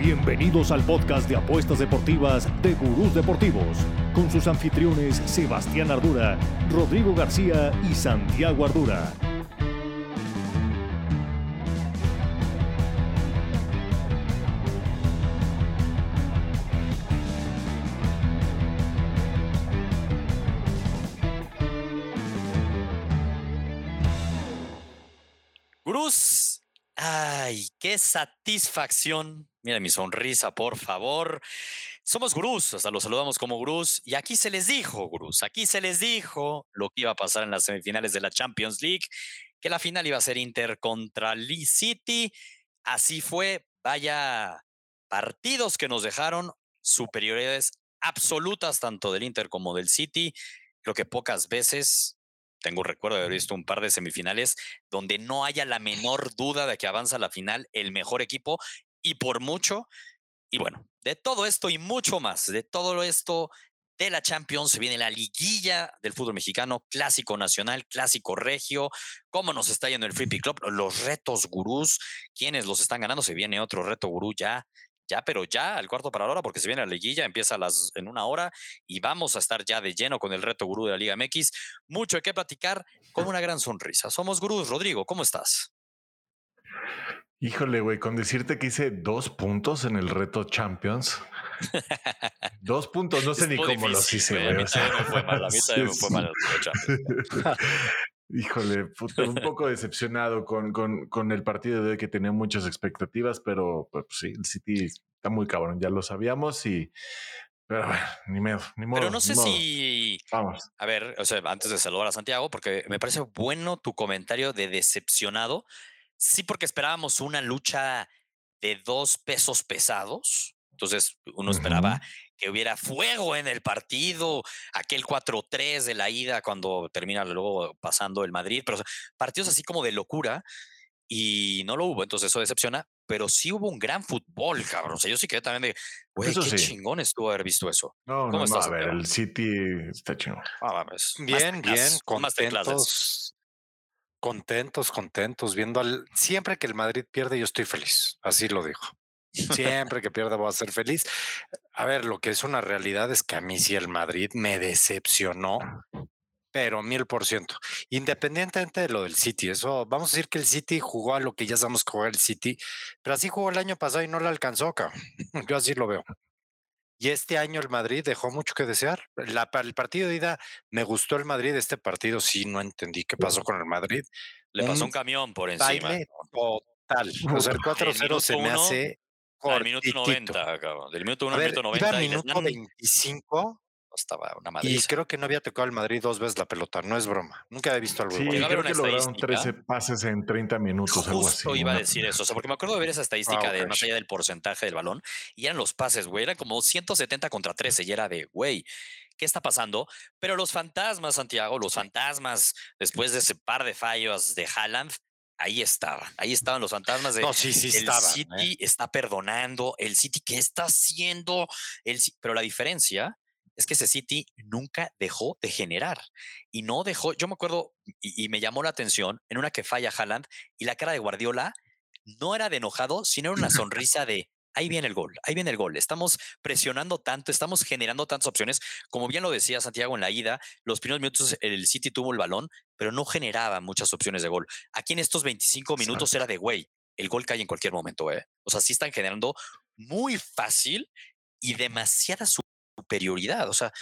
Bienvenidos al podcast de apuestas deportivas de Gurús Deportivos, con sus anfitriones Sebastián Ardura, Rodrigo García y Santiago Ardura. Gurús, ay, qué satisfacción. Mira mi sonrisa, por favor. Somos gurús, hasta los saludamos como gurús. Y aquí se les dijo, gurús, aquí se les dijo lo que iba a pasar en las semifinales de la Champions League, que la final iba a ser Inter contra Lee City. Así fue, vaya partidos que nos dejaron superioridades absolutas tanto del Inter como del City. Creo que pocas veces tengo recuerdo de haber visto un par de semifinales donde no haya la menor duda de que avanza a la final el mejor equipo y por mucho. Y bueno, de todo esto y mucho más, de todo esto de la Champions, se viene la liguilla del fútbol mexicano, clásico nacional, clásico regio, cómo nos está yendo el Free Club, los retos gurús, quienes los están ganando, se viene otro reto gurú ya ya, pero ya al cuarto para la hora, porque se viene la liguilla, empieza las, en una hora y vamos a estar ya de lleno con el reto gurú de la Liga MX. Mucho hay que platicar con una gran sonrisa. Somos gurús. Rodrigo, ¿cómo estás? Híjole, güey, con decirte que hice dos puntos en el reto Champions. dos puntos, no sé ni cómo los hice, güey. A mí también fue mal, a mí también me fue mal el Champions. Híjole, un poco decepcionado con, con, con, el partido de hoy que tenía muchas expectativas, pero pues, sí, el City está muy cabrón, ya lo sabíamos y... Pero bueno, ni medio, ni modo. Pero no sé si... Vamos. A ver, o sea, antes de saludar a Santiago, porque me parece bueno tu comentario de decepcionado. Sí, porque esperábamos una lucha de dos pesos pesados. Entonces uno esperaba que hubiera fuego en el partido, aquel 4-3 de la ida cuando termina luego pasando el Madrid, pero partidos así como de locura y no lo hubo, entonces eso decepciona, pero sí hubo un gran fútbol, cabrón. O sea, yo sí quedé también de, güey, qué chingón estuvo haber visto eso. No, ¿Cómo no, estás, a ver, el City está chingón. Ah, bien, bien, contentos. Contentos, contentos, viendo al... Siempre que el Madrid pierde, yo estoy feliz. Así lo dijo. Siempre que pierda voy a ser feliz. A ver, lo que es una realidad es que a mí sí el Madrid me decepcionó, pero mil por ciento. Independientemente de lo del City, eso vamos a decir que el City jugó a lo que ya sabemos que juega el City, pero así jugó el año pasado y no le alcanzó, cabrón. Yo así lo veo. Y este año el Madrid dejó mucho que desear. La, el partido de ida me gustó el Madrid. Este partido sí no entendí qué pasó con el Madrid. Le pasó un, camión por encima. total. O sea, el 4-0 se me hace al minuto 90, cabrón. Del minuto 1 al minuto 90. Iba minuto 25. Estaba una madre. Y creo que no había tocado al Madrid dos veces la pelota. No es broma. Nunca había visto algo sí, igual. creo que lograron 13 pases en 30 minutos, Justo algo así. iba a decir eso. O sea, porque me acuerdo de ver esa estadística ah, de más allá del porcentaje del balón. Y eran los pases, güey. Eran como 170 contra 13. Y era de, güey, ¿qué está pasando? Pero los fantasmas, Santiago, los fantasmas, después de ese par de fallos de Haaland, ahí estaban, ahí estaban los fantasmas de no, sí, sí el City ¿eh? está perdonando, el City qué está haciendo, el, pero la diferencia es que ese City nunca dejó de generar y no dejó, yo me acuerdo y, y me llamó la atención en una que falla Haaland y la cara de Guardiola no era de enojado, sino era una sonrisa de ahí viene el gol, ahí viene el gol. Estamos presionando tanto, estamos generando tantas opciones. Como bien lo decía Santiago en la ida, los primeros minutos el City tuvo el balón, pero no generaba muchas opciones de gol. Aquí en estos 25 minutos era de, güey, el gol cae en cualquier momento, ¿eh? O sea, sí están generando muy fácil y demasiada superioridad. O sea,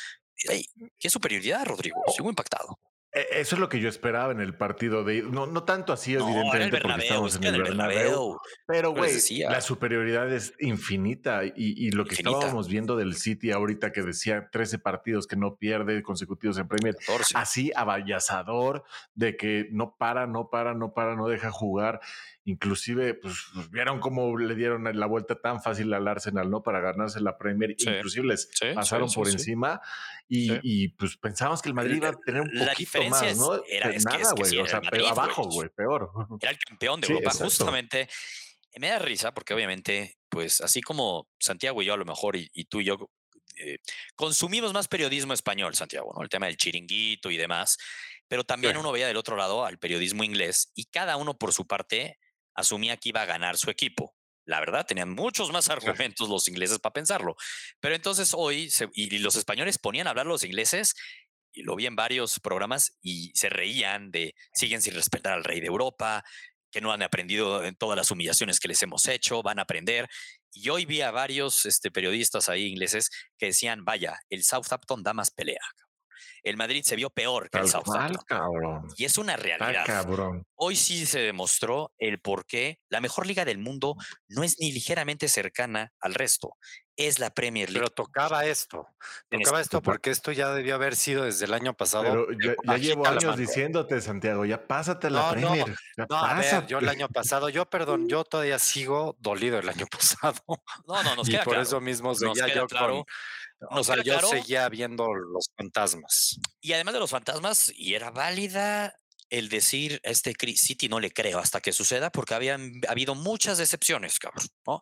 ¿qué superioridad, Rodrigo? Sigo impactado. E, eso es lo que yo esperaba en el partido de no, no tanto así, evidentemente, porque estamos en el, Bernabéu, Pero, güey, la superioridad es infinita. Y, y lo que estábamos viendo del City ahorita que decía 13 partidos que no pierde consecutivos en Premier, así avallazador, de que no para, no para, no para, no deja jugar. Inclusive, pues, pues vieron cómo le dieron la vuelta tan fácil al Arsenal, ¿no? Para ganarse la Premier. Inclusive les pasaron por encima. Y, pues pensamos que el Madrid iba a tener un poquito más, ¿no? Era, nada, güey. o sea, abajo, güey, peor. Era el campeón de Europa. Justamente me da risa porque obviamente, pues así como Santiago y yo a lo mejor, y, tú y yo eh, consumimos más periodismo español, Santiago, ¿no? El tema del chiringuito y demás, pero también uno veía del otro lado al periodismo inglés y cada uno por su parte asumía que iba a ganar su equipo. La verdad, tenían muchos más argumentos los ingleses para pensarlo. Pero entonces hoy, y los españoles ponían a hablar los ingleses, y lo vi en varios programas, y se reían de siguen sin respetar al rey de Europa, que no han aprendido en todas las humillaciones que les hemos hecho, van a aprender. Y hoy vi a varios este, periodistas ahí ingleses que decían, vaya, el Southampton da más pelea el Madrid se vio peor que el Southampton. Y es una realidad. Hoy sí se demostró el por qué la mejor liga del mundo no es ni ligeramente cercana al resto. Es la Premier League. Pero tocaba esto. Tocaba esto porque esto ya debió haber sido desde el año pasado. Pero ya, llevo años diciéndote, Santiago, ya pásate la Premier. No, yo el año pasado, yo perdón, yo todavía sigo dolido el año pasado. No, no, nos y por eso mismo seguía yo claro. O sea, yo seguía viendo los fantasmas. Y además de los fantasmas, y era válida el decir, este City no le creo hasta que suceda, porque habían habido muchas decepciones, cabrón, ¿no?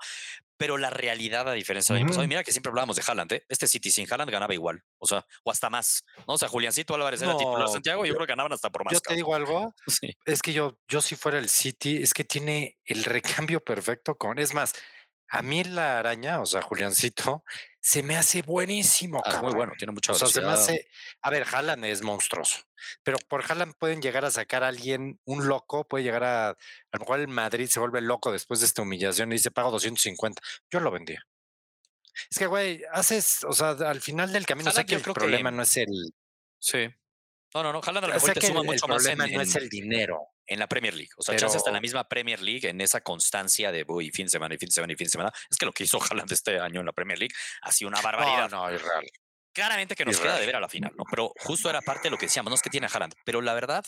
Pero la realidad, a diferencia del año pasado, mira que siempre hablábamos de Haaland, ¿eh? Este City sin Haaland ganaba igual, o sea, o hasta más, ¿no? O sea, Juliancito Álvarez era titular Santiago, yo, creo que ganaban hasta por más. Yo te digo algo, es que yo, yo si fuera el City, es que tiene el recambio perfecto con, es más, a mí la araña, o sea, Juliancito, se me hace buenísimo. Ah, muy bueno, tiene mucha o sea, se me hace, A ver, Haaland es monstruoso, pero por Haaland pueden llegar a sacar a alguien, un loco, puede llegar a. A lo mejor el Madrid se vuelve loco después de esta humillación y dice, pago 250. Yo lo vendía. Es que, güey, haces, o sea, al final del camino, sé que el problema no es el. Sí. No, no, no, Haaland a lo mejor te suma mucho más. El problema no es el dinero en la Premier League. O sea, Pero... hasta en la misma Premier League, en esa constancia de uy, fin de semana y fin de semana y fin de semana. Es que lo que hizo Haaland este año en la Premier League ha sido una barbaridad. No, no, es real. Claramente que nos queda de ver a la final, ¿no? Pero justo era parte de lo que decíamos, no es que tiene a Haaland. Pero la verdad,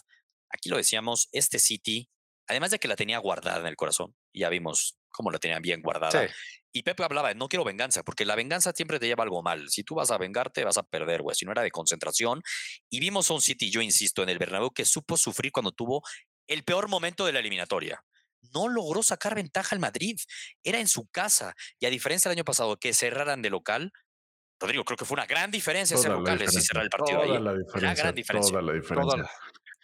aquí lo decíamos, este City, además de que la tenía guardada en el corazón, ya vimos cómo la tenían bien guardada. Y Pepe hablaba de no quiero venganza, porque la venganza siempre te lleva algo mal. Si tú vas a vengarte, vas a perder, güey. Si no era de concentración. Y vimos a un City, yo insisto, en el Bernabéu que supo sufrir cuando tuvo el peor momento de la eliminatoria. No logró sacar ventaja al Madrid. Era en su casa. Y a diferencia del año pasado, que cerraran de local, Rodrigo, creo que fue una gran diferencia ser locales y cerrar el partido toda ahí. La diferencia, gran diferencia. Toda la diferencia.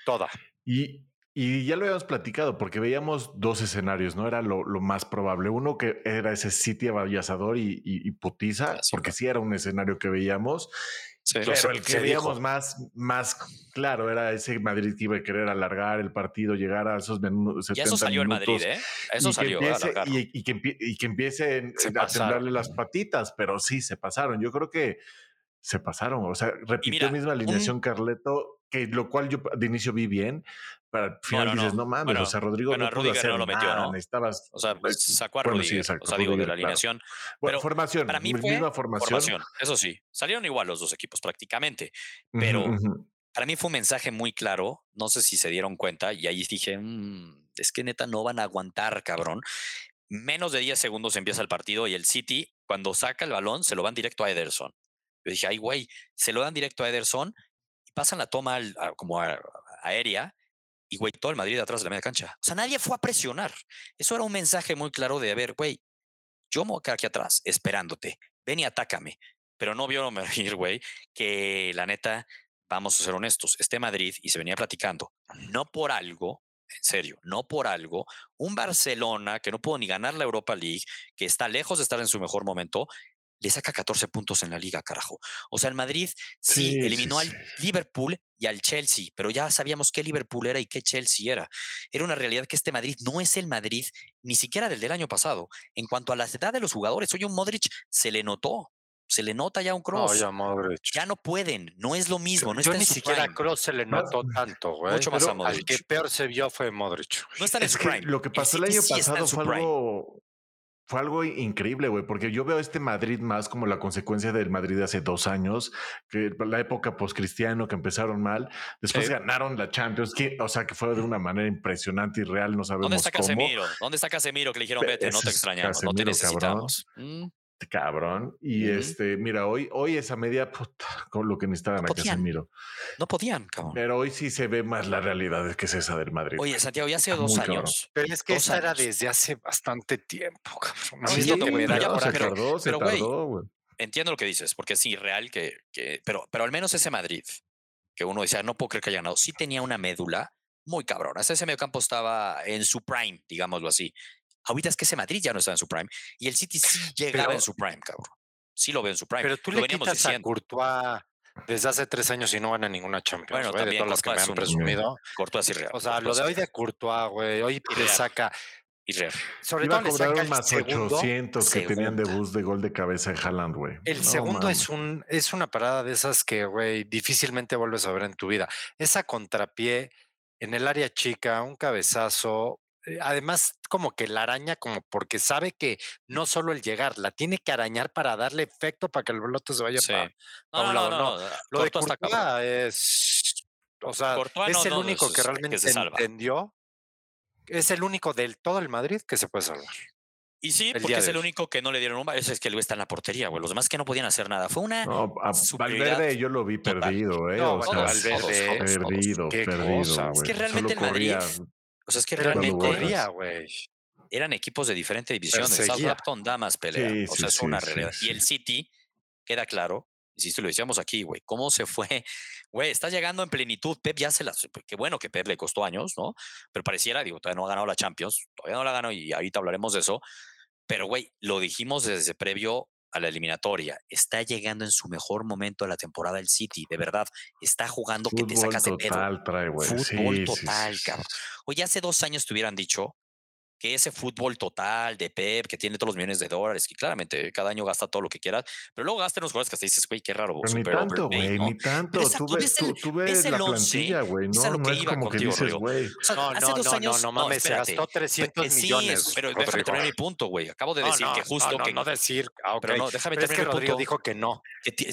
Toda. Y, y, ya lo habíamos platicado porque veíamos dos escenarios, ¿no? Era lo, lo más probable. Uno que era ese City y, y, y putiza, porque sí era un escenario que veíamos. Pero el que veíamos más, más claro era ese Madrid que iba a querer alargar el partido, llegar a esos minutos. Y eso salió en Madrid, ¿eh? Eso salió. y, que, y que empiece a temblarle las patitas, pero sí se pasaron. Yo creo que se pasaron. O sea, repitió misma alineación Carleto, que lo cual yo de inicio vi bien, pero al final dices, no, mames, o sea, Rodrigo no pudo hacer no lo metió, ¿no? Necesitabas, o sea, pues, sacó a o sea, digo, de la alineación. Bueno, formación, para mí fue misma formación. formación. Eso sí, salieron igual los dos equipos prácticamente, pero para mí fue un mensaje muy claro, no sé si se dieron cuenta, y ahí dije, mmm, es que neta no van a aguantar, cabrón. Menos de 10 segundos empieza el partido y el City, cuando saca el balón, se lo van directo a Ederson. Yo dije, ay, güey, se lo dan directo a Ederson y pasan la toma como aérea y, güey, todo el Madrid atrás de la media cancha. O sea, nadie fue a presionar. Eso era un mensaje muy claro de, a ver, güey, yo me voy a quedar aquí atrás esperándote. Ven y atácame. Pero no vio venir, güey, que la neta, vamos a ser honestos, este Madrid, y se venía platicando, no por algo, en serio, no por algo, un Barcelona que no pudo ni ganar la Europa League, que está lejos de estar en su mejor momento, le saca 14 puntos en la liga, carajo. O sea, el Madrid sí, eliminó al Liverpool y al Chelsea, pero ya sabíamos qué Liverpool era y qué Chelsea era. Era una realidad que este Madrid no es el Madrid ni siquiera del del año pasado. En cuanto a la edad de los jugadores, hoy un Modric se le notó. Se le nota ya un Cross. ya, ya no pueden, no es lo mismo. No Yo ni siquiera a Cross se le notó tanto, güey. Mucho más a Modric. El que peor se vio fue Modric. No está en es que lo que pasó el, año pasado fue algo fue algo increíble, güey, porque yo veo este Madrid más como la consecuencia del Madrid de hace dos años, que la época post-cristiano que empezaron mal, después ganaron la Champions, que, o sea, que fue de una manera impresionante y real, no sabemos ¿Dónde está cómo. Casemiro? ¿Dónde está Casemiro que le dijeron, vete, no te extrañamos, no te necesitamos? Mm. Cabrón. Y este, mira, hoy, hoy esa media, puta, con lo que necesitaban no a Casemiro. No podían, cabrón. Pero hoy sí se ve más la realidad que es esa del Madrid. Oye, Santiago, ya hace dos años. Pero es que esa era desde hace bastante tiempo, cabrón. Sí, sí, pero, se tardó, se tardó, güey. Entiendo lo que dices, porque sí, real que, que pero, pero al menos ese Madrid, que uno decía, no puedo creer que haya ganado, sí tenía una médula muy cabrona. Ese medio campo estaba en su prime, digámoslo así Ahorita es que ese Madrid ya no está en su prime y el City sí llegaba en su prime, cabrón. Sí lo veo en su prime. Pero tú le quitas a Courtois desde hace tres años y no gana ninguna Champions, bueno, güey, de todas las que me han presumido. Courtois y O sea, lo de hoy de Courtois, güey, hoy le saca y real. Sobre todo le saca más 800 que tenían de bus de gol de cabeza en Haaland, güey. El segundo es un es una parada de esas que, güey, difícilmente vuelves a ver en tu vida. Esa contrapié en el área chica, un cabezazo, eh, además como que la araña como porque sabe que no solo el llegar, la tiene que arañar para darle efecto para que el pelote se vaya para, no, un lado. No, Lo de Courtois es, o sea, es el único que realmente se entendió. Es el único del todo el Madrid que se puede salvar. Y sí, porque es el único que no le dieron un Eso es que el está en la portería, güey. Los demás que no podían hacer nada. Fue una. No, a Valverde yo lo vi perdido, ¿eh? o sea, Valverde, perdido, perdido. Es que realmente el Madrid. O sea, es que realmente eran equipos de diferente división. Southampton da más pelea. o sea, es una realidad. Y el City, queda claro, insisto, lo decíamos aquí, güey, cómo se fue. Güey, está llegando en plenitud. Pep ya se las. Qué bueno que Pep le costó años, ¿no? Pero pareciera, digo, todavía no ha ganado la Champions, todavía no la ganó y ahorita hablaremos de eso. Pero, güey, lo dijimos desde previo a la eliminatoria. Está llegando en su mejor momento de la temporada el City, de verdad. Está jugando que te sacas de pedo. Fútbol total, cabrón. Oye, hace dos años te hubieran dicho que ese fútbol total de Pep, que tiene todos los millones de dólares, que claramente cada año gasta todo lo que quieras, pero luego gasta unos jugadores que te dices, güey, qué raro. Pero ni tanto, güey, ni tanto. Tú ves, tú, ves la plantilla, güey, no, no es como que dices, güey. no, no, no, no, no mames, se gastó 300 millones. pero déjame terminar mi punto, güey. Acabo de decir que justo que... No, decir, ah, pero no, déjame terminar mi Rodrigo dijo que no.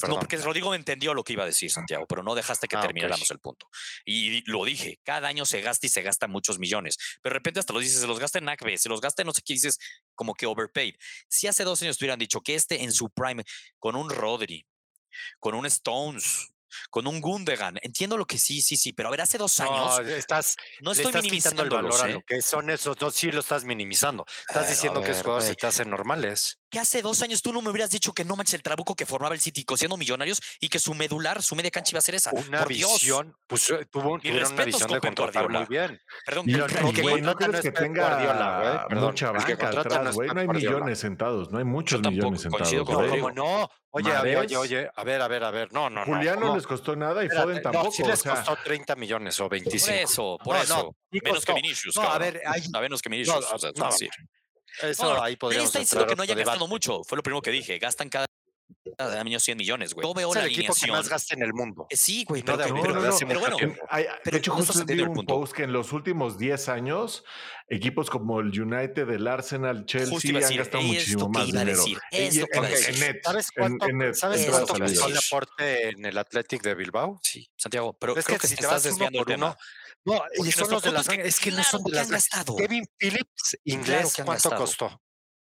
No, porque Rodrigo entendió lo que iba a decir, Santiago, pero no dejaste que ah, termináramos el punto. Y lo dije, cada año se gasta y se gasta muchos millones. Pero de repente hasta lo dices, se los gasta en Se los gasta en no sé que dices como que overpaid. Si hace dos años te hubieran dicho que este en su prime, con un Rodri, con un Stones, con un Gundogan. Entiendo lo que sí, sí, sí, pero a ver, hace dos años. No, estás, no estoy minimizando el valor a lo que son esos dos, sí lo estás minimizando. Estás diciendo que esos jugadores se te hacen normales. Que hace dos años tú no me hubieras dicho que no manches el trabuco que formaba el City siendo millonarios y que su medular, su media cancha iba a ser esa. Una visión, pues eh, tuvo una visión de contratar muy bien. Perdón, y, que no crees que tenga Guardiola, mucha banca atrás, güey. No hay millones sentados, no hay muchos millones sentados. No, no, Oye, oye, oye, a ver, a ver, a ver, no, no, Julián no, les costó nada y Foden tampoco. No, sí les costó 30 millones o 25. Por eso, por eso. menos que Vinicius. No, a ver, hay, a menos que Vinicius. o sea, no, Eso ahí podríamos está diciendo que no haya gastado mucho. Fue lo primero que dije. Gastan cada año 100 millones, güey. Yo veo es la el equipo que más gasta en el mundo. Eh, sí, güey, pero, no, pero, pero, bueno. de hecho, justo vi un post que en los últimos 10 años, equipos como el United, el Arsenal, Chelsea han gastado muchísimo más dinero. Decir, ¿Sabes cuánto, ¿sabes cuánto costó el aporte en el Athletic de Bilbao? Sí, Santiago, pero es creo que, que si te estás desviando el tema. No, y son los de las es que no son de las gastado. Kevin Phillips, inglés, ¿cuánto costó?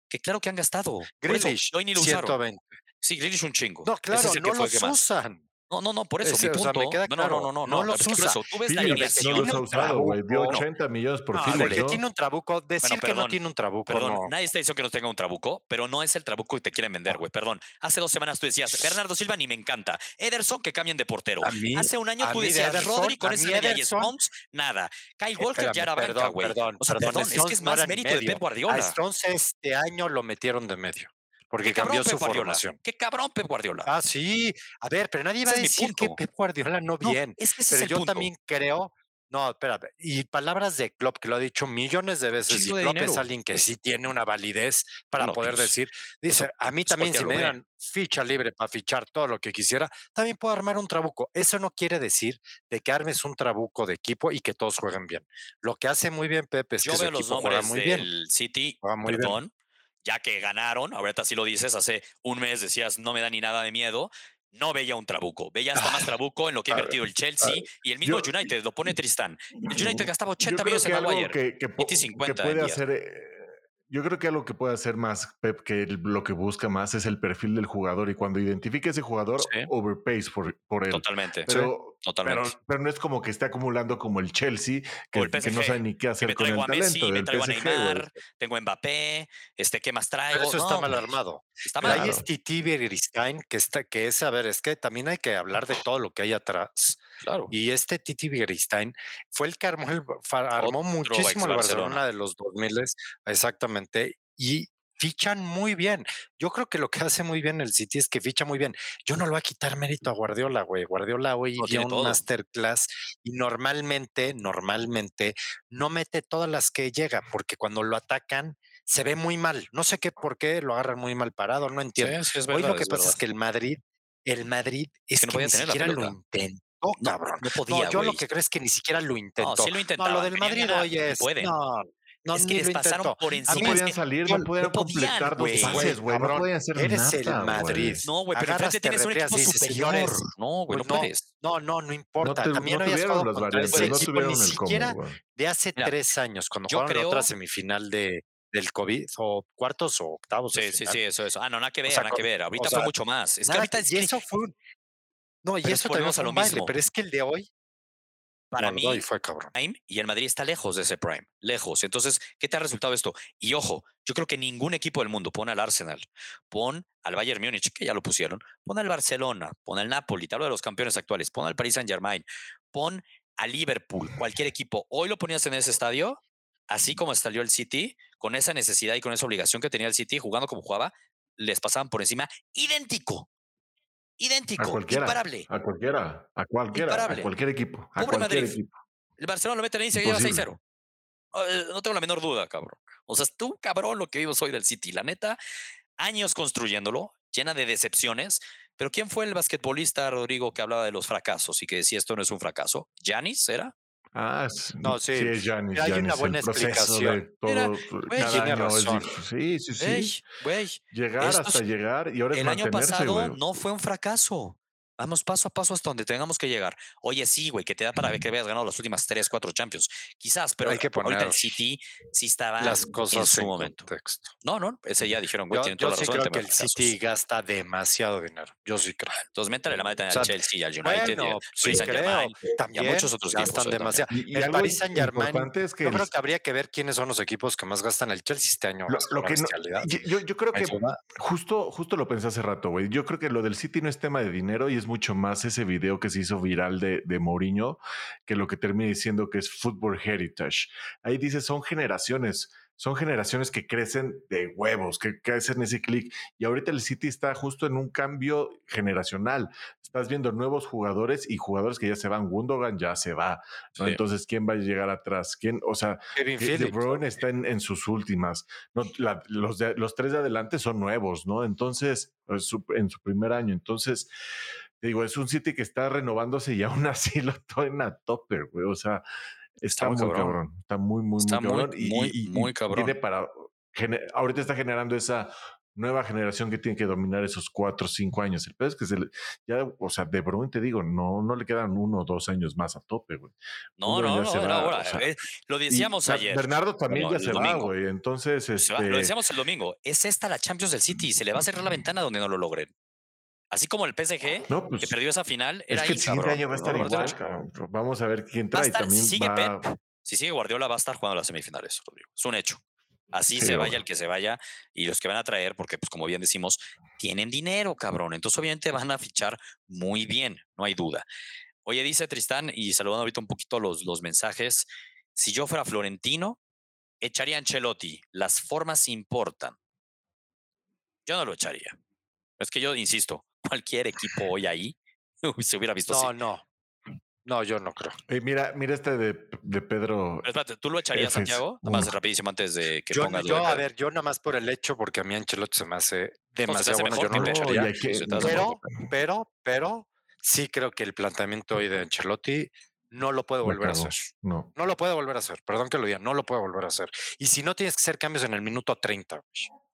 Que claro que han gastado. Grealish, 120. Sí, Grealish un chingo. No, claro, no los usan. No, no, no, por eso, mi punto. me queda claro. No, no, no, no, no, los usa. Tú ves la alineación. No los ha usado, güey. Dio 80 millones por no, que tiene un trabuco. Decir que no tiene un trabuco, Perdón, nadie está diciendo que no tenga un trabuco, pero no es el trabuco que te quieren vender, güey. Perdón. Hace dos semanas tú decías, Bernardo Silva ni me encanta. Ederson, que cambien de portero. Hace un año tú decías, Rodri con ese media y Stones, nada. Kyle Walker ya era banca, güey. Perdón, o sea, perdón, es que es más mérito de Pep Guardiola. A Stones este año lo metieron de medio porque cambió su formación. Qué cabrón Pep Guardiola. Ah, sí. A ver, pero nadie va a decir que Pep Guardiola no bien. es que pero yo también creo. No, espérate. Y palabras de Klopp, que lo ha dicho millones de veces, y Klopp es alguien que sí tiene una validez para poder pues, decir, dice, a mí también si me dieran ficha libre para fichar todo lo que quisiera, también puedo armar un trabuco. Eso no quiere decir de que armes un trabuco de equipo y que todos jueguen bien. Lo que hace muy bien Pepe es que su equipo juega muy bien. City, muy perdón, ya que ganaron, ahorita sí lo dices, hace un mes decías, no me da ni nada de miedo, no veía un trabuco. Veía hasta más trabuco en lo que ha invertido el Chelsea y el mismo United, lo pone Tristán. El United gastaba 80 millones en Maguire. Que, que, que puede hacer, eh, yo creo que algo que puede hacer más Pep que lo que busca más es el perfil del jugador y cuando identifique ese jugador, overpays por, por él. Totalmente. Pero Pero, pero, no es como que esté acumulando como el Chelsea, que, no sabe ni qué hacer con el talento del traigo PSG. A Neymar, tengo Mbappé, este, ¿qué más traigo? eso está mal armado. Está mal Hay este que, está, que es, a ver, es que también hay que hablar de todo lo que hay atrás. Claro. Y este Titi Beristain fue el que armó, armó muchísimo el Barcelona de los 2000 exactamente. Y fichan muy bien. Yo creo que lo que hace muy bien el City es que ficha muy bien. Yo no lo voy a quitar mérito a Guardiola, güey. Guardiola hoy dio un masterclass y normalmente, normalmente no mete todas las que llega porque cuando lo atacan se ve muy mal. No sé qué por qué lo agarran muy mal parado, no entiendo. hoy lo que pasa es que el Madrid, el Madrid es, que, no ni siquiera lo intentó. cabrón. No, podía. yo lo que creo es que ni siquiera lo intentó. No, sí lo intentó. lo del Madrid hoy es. No, no, es que les pasaron por encima. No podían salir, no, podían completar dos pases, güey. No podían hacer Eres el Madrid. No, güey, pero enfrente tienes un equipo superior. No, güey, no puedes. No, no, no importa. También habías jugado contra ese equipo, ni siquiera de hace tres años, cuando jugaron creo... otra semifinal de del COVID o cuartos o octavos. Sí, sí, sí, eso, eso. Ah, no, nada que ver, nada que ver. Ahorita fue mucho más. Es que ahorita y eso fue No, y eso también fue un baile, pero es que el de hoy para mí, fue cabrón. y el Madrid está lejos de ese prime, lejos. Entonces, ¿qué te ha resultado esto? Y ojo, yo creo que ningún equipo del mundo, pone al Arsenal, pon al Bayern Múnich, que ya lo pusieron, pon al Barcelona, pon al Napoli, hablo de los campeones actuales, pon al Paris Saint Germain, pon a Liverpool, cualquier equipo. Hoy lo ponías en ese estadio, así como salió el City, con esa necesidad y con esa obligación que tenía el City, jugando como jugaba, les pasaban por encima idéntico idéntico, a cualquiera, imparable. A cualquiera, a cualquiera, a cualquier equipo. A cualquier equipo. El Barcelona lo mete en se lleva 6-0. Eh, no tengo la menor duda, cabrón. O sea, tú, cabrón, lo que vivo soy del City. La neta, años construyéndolo, llena de decepciones. Pero ¿quién fue el basquetbolista, Rodrigo, que hablaba de los fracasos y que decía esto no es un fracaso? ¿Yanis era? Ah, no, sí. sí es Giannis, Hay una buena explicación. Todo, sí, sí, sí. llegar hasta llegar y ahora El año pasado no fue un fracaso. Vamos paso a paso hasta donde tengamos que llegar. Oye, sí, güey, que te da para ver que veas ganado las últimas tres, cuatro Champions. Quizás, pero Hay que poner ahorita el City sí estaba las cosas en su momento. Contexto. No, no, ese ya dijeron, güey, tienen toda la razón. Yo creo que el City gasta demasiado dinero. Yo sí creo. Entonces, métale la mano al Chelsea, al United, bueno, sí, creo. También y a muchos otros gastan demasiado. Y, el Paris Saint Germain, es que yo creo que habría que ver quiénes son los equipos que más gastan el Chelsea este año. Lo, que yo, yo creo que justo, justo lo pensé hace rato, güey. Yo creo que lo del City no es tema de dinero y es mucho más ese video que se hizo viral de, de Mourinho, que lo que termina diciendo que es Football Heritage. Ahí dice, son generaciones, son generaciones que crecen de huevos, que, hacen ese clic. Y ahorita el City está justo en un cambio generacional. Estás viendo nuevos jugadores y jugadores que ya se van. Gundogan ya se va. Entonces, ¿quién va a llegar atrás? ¿Quién? O sea, De Bruyne está en, sus últimas. No, los, los tres de adelante son nuevos, ¿no? Entonces, en su primer año. Entonces, digo, es un City que está renovándose y aún así lo en a topper, güey. O sea, está, muy cabrón. Está muy, muy, muy cabrón. Muy, y, muy cabrón. Tiene para, ahorita está generando esa nueva generación que tiene que dominar esos cuatro o cinco años. El peor es que se le, ya, o sea, de Bruyne te digo, no, no le quedan uno o dos años más a tope, güey. No, no, no, ahora, eh, lo decíamos ayer. Bernardo también ya se va, güey. Entonces, este... Lo decíamos el domingo. Es esta la Champions del City. Se le va a cerrar la ventana donde no lo logren. Así como el PSG, pues, que perdió esa final, era es que el siguiente año va a estar igual, cabrón. Vamos a ver quién trae. También si sigue Pep, si sigue Guardiola, va a estar jugando las semifinales, Rodrigo. Es un hecho. Así se vaya el que se vaya y los que van a traer, porque pues como bien decimos, tienen dinero, cabrón. Entonces obviamente van a fichar muy bien, no hay duda. Oye, dice Tristán, y saludando ahorita un poquito los, los mensajes, si yo fuera Florentino, echaría a Ancelotti. Las formas importan. Yo no lo echaría. Es que yo insisto, cualquier equipo hoy ahí se hubiera visto no, así. No, no. yo no creo. mira, mira este de, de Pedro. espérate, ¿tú lo echarías, Santiago? Nada más rapidísimo antes de que yo, pongas yo, a ver, yo nada más por el hecho, porque a mí Ancelotti se me hace demasiado bueno, yo no lo echaría. pero, pero, pero, sí creo que el planteamiento hoy de Ancelotti no lo puede volver a hacer. No. No lo puede volver a hacer. Perdón que lo diga, no lo puede volver a hacer. Y si no tienes que hacer cambios en el minuto 30,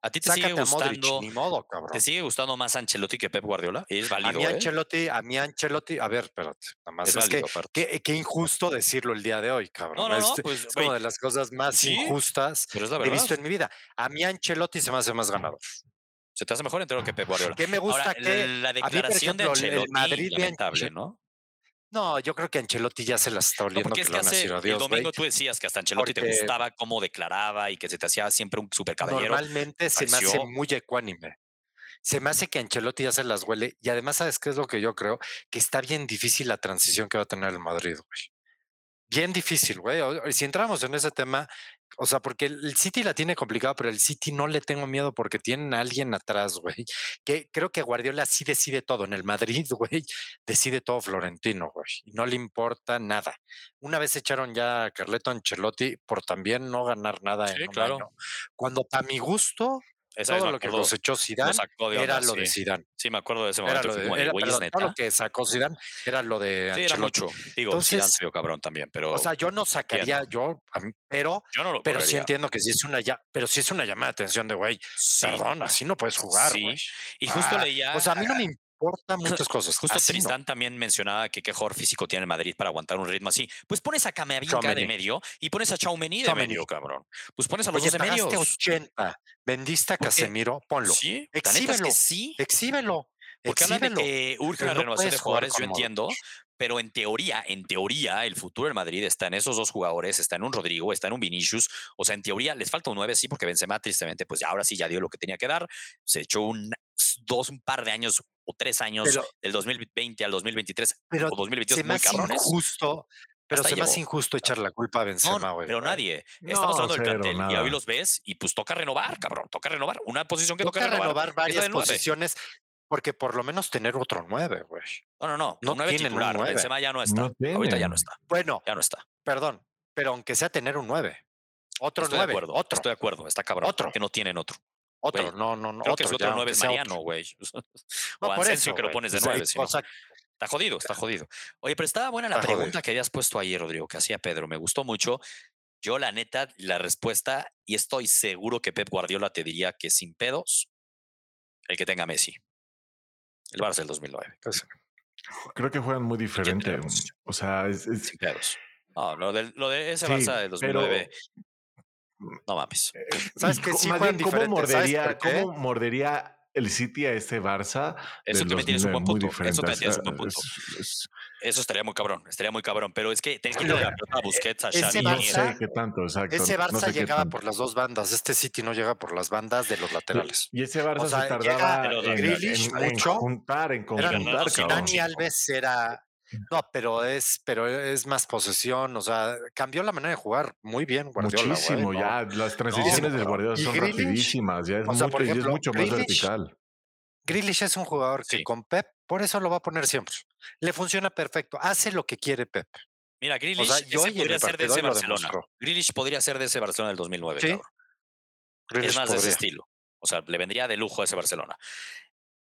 ¿A ti te sigue gustando? ni modo, cabrón. ¿Te sigue gustando más Ancelotti que Pep Guardiola? Es válido. A mí ¿eh? Ancelotti, a mí Ancelotti, a ver, espérate, nada más. Es, que, qué, injusto decirlo el día de hoy, cabrón. No, no, no, pues, es una de las cosas más injustas que he visto en mi vida. A mí Ancelotti se me hace más ganador. Se te hace mejor entero que Pep Guardiola. ¿Qué me gusta que la declaración de Ancelotti, el Madrid lamentable, ¿no? No, yo creo que Ancelotti ya se las está oliendo no, que, es que hace, El domingo tú decías que hasta Ancelotti te gustaba cómo declaraba y que se te hacía siempre un super caballero. Normalmente se me hace muy ecuánime. Se me hace que Ancelotti ya se las huele. Y además, ¿sabes qué es lo que yo creo? Que está bien difícil la transición que va a tener el Madrid, güey. Bien difícil, güey. Si entramos en ese tema, o sea, porque el City la tiene complicada, pero el City no le tengo miedo porque tienen a alguien atrás, güey. Que creo que Guardiola sí decide todo. En el Madrid, güey, decide todo Florentino, güey. Y no le importa nada. Una vez echaron ya a Carleto Ancelotti por también no ganar nada en un claro. Cuando a mi gusto todo lo que cosechó Zidane era lo de Zidane. Sí, me acuerdo de ese momento. Era lo, de, era, todo lo que sacó Zidane era lo de sí, mucho. Digo, Entonces, Zidane se vio cabrón también, pero... O sea, yo no sacaría, yo, pero, yo no lo pero sí entiendo que sí es una, pero sí es una llamada de atención de, güey, perdón, así no puedes jugar, Sí, y justo ah, leía... O sea, a mí no me importa muchas cosas. Justo Tristán también mencionaba que qué mejor físico tiene el Madrid para aguantar un ritmo así. Pues pones a Camavinga de medio y pones a Chaumení de medio, cabrón. Pues pones a los dos de medio. 80, vendiste a Casemiro, ponlo. Sí, exhíbelo. sí. Exhíbelo. Porque hablan de que urge una renovación de jugadores, yo entiendo, pero en teoría, en teoría, el futuro del Madrid está en esos dos jugadores, está en un Rodrigo, está en un Vinicius, o sea, en teoría les falta un 9, sí, porque Benzema tristemente, pues ya ahora sí ya dio lo que tenía que dar, se echó un dos, un par de años o tres años del 2020 al 2023 pero o 2022 se muy cabrones. Injusto, pero se me hace injusto echar la culpa a Benzema, güey. pero nadie. Estamos hablando del plantel y hoy los ves y pues toca renovar, cabrón. Toca renovar. Una posición que toca, toca renovar. varias posiciones porque por lo menos tener otro nueve, güey. No, no, no. No tiene titular. Un Benzema ya no está. Ahorita ya no está. Bueno, ya no está. Perdón, pero aunque sea tener un nueve. Otro Estoy nueve. De acuerdo, otro. Estoy de acuerdo. Está cabrón. Otro. Que no tienen otro. Otro, no, no, no. Creo otro, que es otro nueve es Mariano, güey. No, o por eso, que lo pones de nueve. Está jodido, está jodido. Oye, pero estaba buena la pregunta que habías puesto ahí, Rodrigo, que hacía Pedro. Me gustó mucho. Yo, la neta, la respuesta, y estoy seguro que Pep Guardiola te diría que sin pedos, el que tenga Messi. El Barça del 2009. Creo que juegan muy diferente. O sea, es. Sin pedos. No, lo de, lo de ese Barça del 2009. No mames. Eh, ¿Sabes qué? Sí, ¿cómo, mordería, ¿Cómo mordería el City a este Barça. Eso también tienes un buen punto. Eso también tienes un buen punto. Eso estaría muy cabrón, estaría muy cabrón. Pero es que tienes que ir a Busquets, a Xavi. No sé qué tanto, exacto. Ese Barça llegaba por las dos bandas. Este City no llega por las bandas de los laterales. Y ese Barça se tardaba en, juntar, en conjuntar. Dani Alves era no, pero es, pero es más posesión, o sea, cambió la manera de jugar muy bien Guardiola. Muchísimo, ya, las transiciones del Guardiola son rapidísimas, ya es, mucho, es mucho más vertical. Grealish es un jugador que con Pep, por eso lo va a poner siempre. Le funciona perfecto, hace lo que quiere Pep. Mira, Grealish podría ser de ese Barcelona. Grealish podría ser de ese Barcelona del 2009, ¿Sí? Es más de ese estilo. O sea, le vendría de lujo a ese Barcelona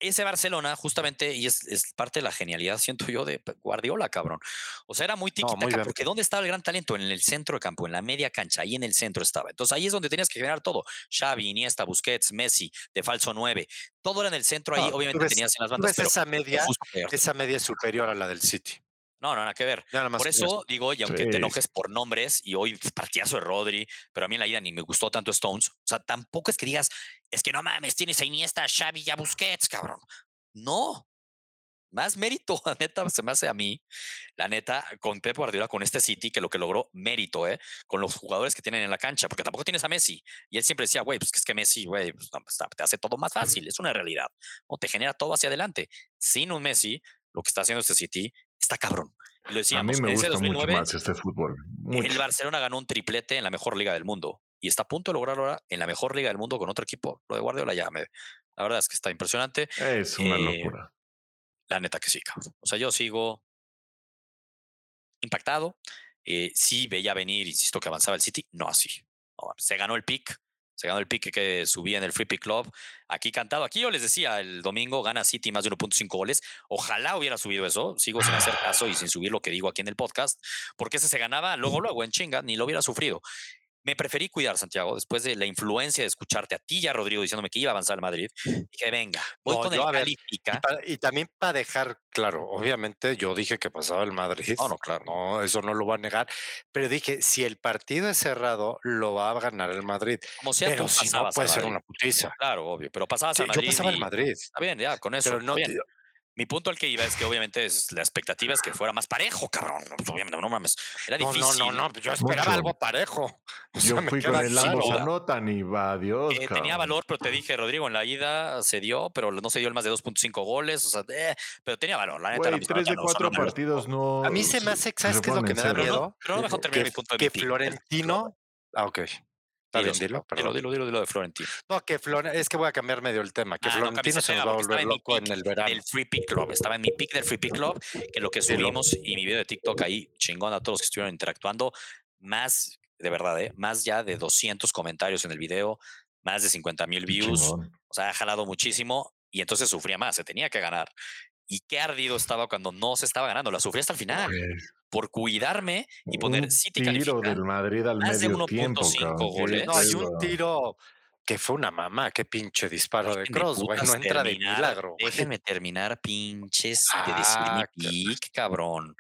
ese Barcelona, justamente, y es, parte de la genialidad, siento yo, de Guardiola, cabrón. O sea, era muy tiki porque ¿dónde estaba el gran talento? En el centro de campo, en la media cancha, ahí en el centro estaba. Entonces ahí es donde tenías que generar todo. Xavi, Iniesta, Busquets, Messi, de falso 9. Todo era en el centro, ahí obviamente tenías en las bandas. Pero esa media, esa media es superior a la del City. No, no, nada que ver. por eso digo, y aunque te enojes por nombres, y hoy partidazo de Rodri, pero a mí en la ida ni me gustó tanto Stones, o sea, tampoco es que digas, es que no mames, tienes a Iniesta, a Xavi y a Busquets, cabrón. No, más mérito, la neta, se me hace a mí, la neta, con Pep Guardiola, con este City, que lo que logró, mérito, ¿eh? Con los jugadores que tienen en la cancha, porque tampoco tienes a Messi. Y él siempre decía, güey, pues es que Messi, güey, pues, pues, te hace todo más fácil, es una realidad, o te genera todo hacia adelante. Sin un Messi, lo que está haciendo este City está cabrón. lo decíamos, a mí me gusta mucho más este fútbol. El Barcelona ganó un triplete en la mejor liga del mundo y está a punto de lograrlo ahora en la mejor liga del mundo con otro equipo. Lo de Guardiola ya me, la verdad es que está impresionante. Es una eh, locura. La neta que sí, cabrón. O sea, yo sigo impactado. Eh, sí veía venir, insisto, que avanzaba el City. No así. se ganó el pick se ganó el pique que subía en el Free Pick Club. Aquí cantado. Aquí yo les decía, el domingo gana City más de 1.5 goles. Ojalá hubiera subido eso. Sigo sin hacer caso y sin subir lo que digo aquí en el podcast, porque ese se ganaba luego, luego en chinga, ni lo hubiera sufrido me preferí cuidar, Santiago, después de la influencia de escucharte a ti ya, Rodrigo, diciéndome que iba a avanzar el Madrid. Que venga, voy con el. Y, también para dejar claro, obviamente yo dije que pasaba el Madrid. No, no, claro. No, eso no lo va a negar. Pero dije, si el partido es cerrado, lo va a ganar el Madrid. Como sea, pero si no, puede ser una putiza. Claro, obvio. Pero pasabas al Madrid. Yo pasaba el Madrid. Está bien, ya, con eso. Pero no, Mi punto al que iba es que obviamente es, la expectativa es que fuera más parejo, cabrón. Pues, obviamente, no mames. Era difícil. No, no, no, yo esperaba algo parejo. yo fui con el ambos anotan y va, Dios. Eh, tenía valor, pero te dije, Rodrigo, en la ida se dio, pero no se dio el más de 2.5 goles. O sea, eh, pero tenía valor. La neta, Wey, tres de cuatro partidos no. A mí se me hace, ¿sabes qué es lo que me da miedo? Pero no, terminar mi punto de Que Florentino. Ah, ok. Dilo, dilo, dilo, dilo, dilo, de Florentino. No, que Florentino, es que voy a cambiar medio el tema, que ah, Florentino se nos va a volver loco en, el verano. El Free Pick Club, estaba en mi pick del Free Pick Club, que lo que subimos y mi video de TikTok ahí, chingón a todos los que estuvieron interactuando, más, de verdad, ¿eh? más ya de 200 comentarios en el video, más de 50 mil views, o sea, ha jalado muchísimo y entonces sufría más, se tenía que ganar. Y qué ardido estaba cuando no se estaba ganando, la sufrí hasta el final por cuidarme y poner un City tiro del Madrid al más medio de tiempo, goles. No, hay un tiro que fue una mamá, qué pinche disparo de Cross, güey, no entra de milagro. Déjenme terminar, pinches, de decir mi ah, pick, cabrón.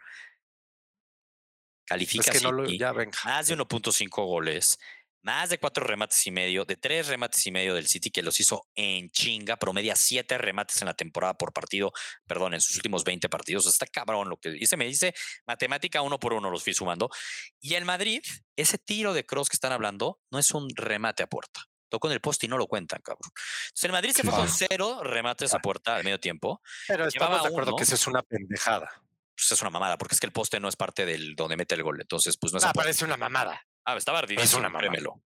Califica es que no lo, ya, más de 1.5 goles más de cuatro remates y medio, de tres remates y medio del City que los hizo en chinga, promedia siete remates en la temporada por partido, perdón, en sus últimos 20 partidos. Está cabrón lo que dice, me dice matemática uno por uno los fui sumando. Y el Madrid, ese tiro de cross que están hablando, no es un remate a puerta. Tocó en el poste y no lo cuentan, cabrón. Entonces el Madrid se fue con cero remates a puerta al medio tiempo. Pero estamos de acuerdo que esa es una pendejada. Pues es una mamada, porque es que el poste no es parte del donde mete el gol. Entonces, pues no es. Ah, parece una mamada. Ah, estaba ardido. Es una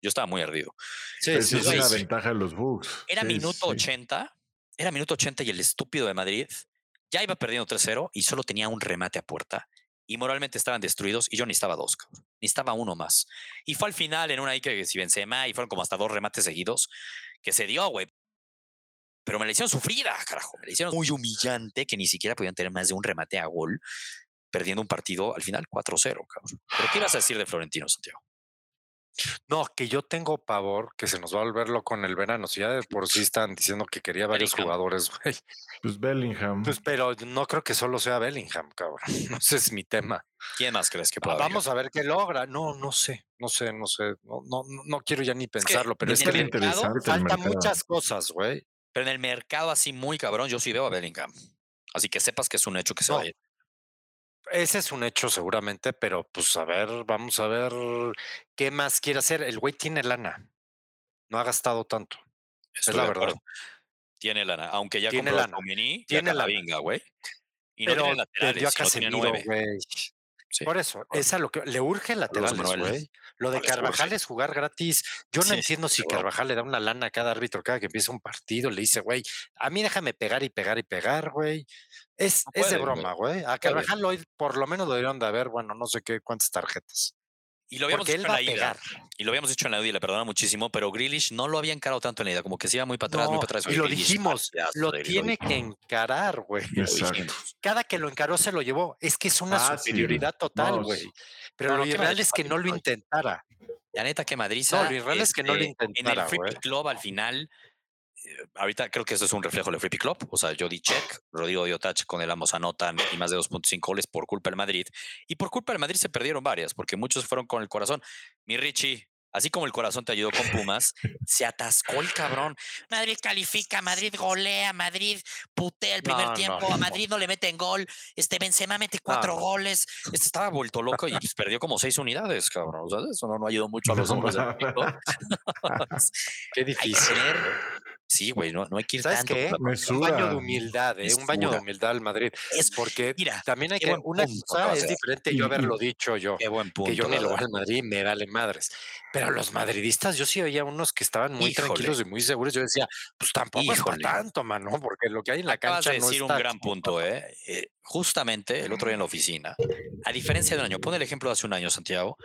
Yo estaba muy ardido. Sí, es una ventaja de los Bucks. Era minuto 80. Era minuto 80 y el estúpido de Madrid ya iba perdiendo 3-0 y solo tenía un remate a puerta. Y moralmente estaban destruidos y yo ni estaba dos, Ni estaba uno más. Y fue al final en una ahí que si Benzema y fueron como hasta dos remates seguidos que se dio, güey. Pero me la hicieron sufrida, carajo. Me la hicieron muy humillante que ni siquiera podían tener más de un remate a gol perdiendo un partido al final 4-0, cabrón. ¿Pero qué ibas a decir de Florentino, Santiago? No, que yo tengo pavor que se nos va a volver loco en el verano. Si ya de por sí están diciendo que quería varios jugadores, güey. Pues Bellingham. Pues, pero no creo que solo sea Bellingham, cabrón. No sé, es mi tema. ¿Quién más crees que pueda? Vamos a ver qué logra. No, no sé, no sé, no sé. No, no, no quiero ya ni pensarlo, pero es que interesante faltan muchas cosas, güey. Pero en el mercado así muy cabrón, yo sí veo a Bellingham. Así que sepas que es un hecho que se va a ir. Ese es un hecho seguramente, pero pues a ver, vamos a ver qué más quiere hacer. El güey tiene lana. No ha gastado tanto. es la verdad. Tiene lana, aunque ya tiene compró lana. tiene la vinga, güey. Y pero no tiene laterales, güey. Por eso, es a lo que le urge laterales, güey. Lo de Carvajal es jugar gratis. Yo no entiendo si Carvajal le da una lana a cada árbitro cada que empieza un partido, le dice, güey, a mí déjame pegar y pegar y pegar, güey. Es, es de broma, güey. A Carvajal hoy por lo menos lo deberían de haber, bueno, no sé qué cuántas tarjetas. Y lo habíamos dicho en la ida. Y lo habíamos dicho en la ida y le perdona muchísimo, pero Grealish no lo había encarado tanto en la ida, como que se iba muy para atrás, muy para atrás. Y lo dijimos, lo tiene que encarar, güey. Cada que lo encaró se lo llevó. Es que es una superioridad total, güey. Pero lo irreal es que no lo intentara. La neta que Madrid. No, lo irreal es que no lo intentara. En el Free Club al final ahorita creo que eso es un reflejo del Free Club. O sea, yo di check, Rodrigo dio touch con el ambos anotan y más de 2.5 goles por culpa del Madrid. Y por culpa del Madrid se perdieron varias, porque muchos fueron con el corazón. Mi Richie, así como el corazón te ayudó con Pumas, se atascó el cabrón. Madrid califica, Madrid golea, Madrid putea el primer tiempo, a Madrid no le meten gol, este Benzema mete cuatro goles, este estaba vuelto loco y pues, perdió como seis unidades, cabrón. O sea, eso no, ayudó mucho a los hombres del Qué difícil. Sí, güey, no, no hay que ir ¿Sabes qué? Un baño de humildad, ¿eh? un baño de humildad al Madrid. Es porque mira, también hay que. Una cosa es diferente yo haberlo dicho yo. Qué buen punto, que yo me lo voy al Madrid me vale madres. Pero los madridistas, yo sí oía unos que estaban muy tranquilos y muy seguros. Yo decía, pues tampoco es por tanto, mano, porque lo que hay en la cancha. de decir un gran punto, ¿eh? ¿eh? Justamente el otro día en la oficina, a diferencia de un año, pon el ejemplo de hace un año, Santiago,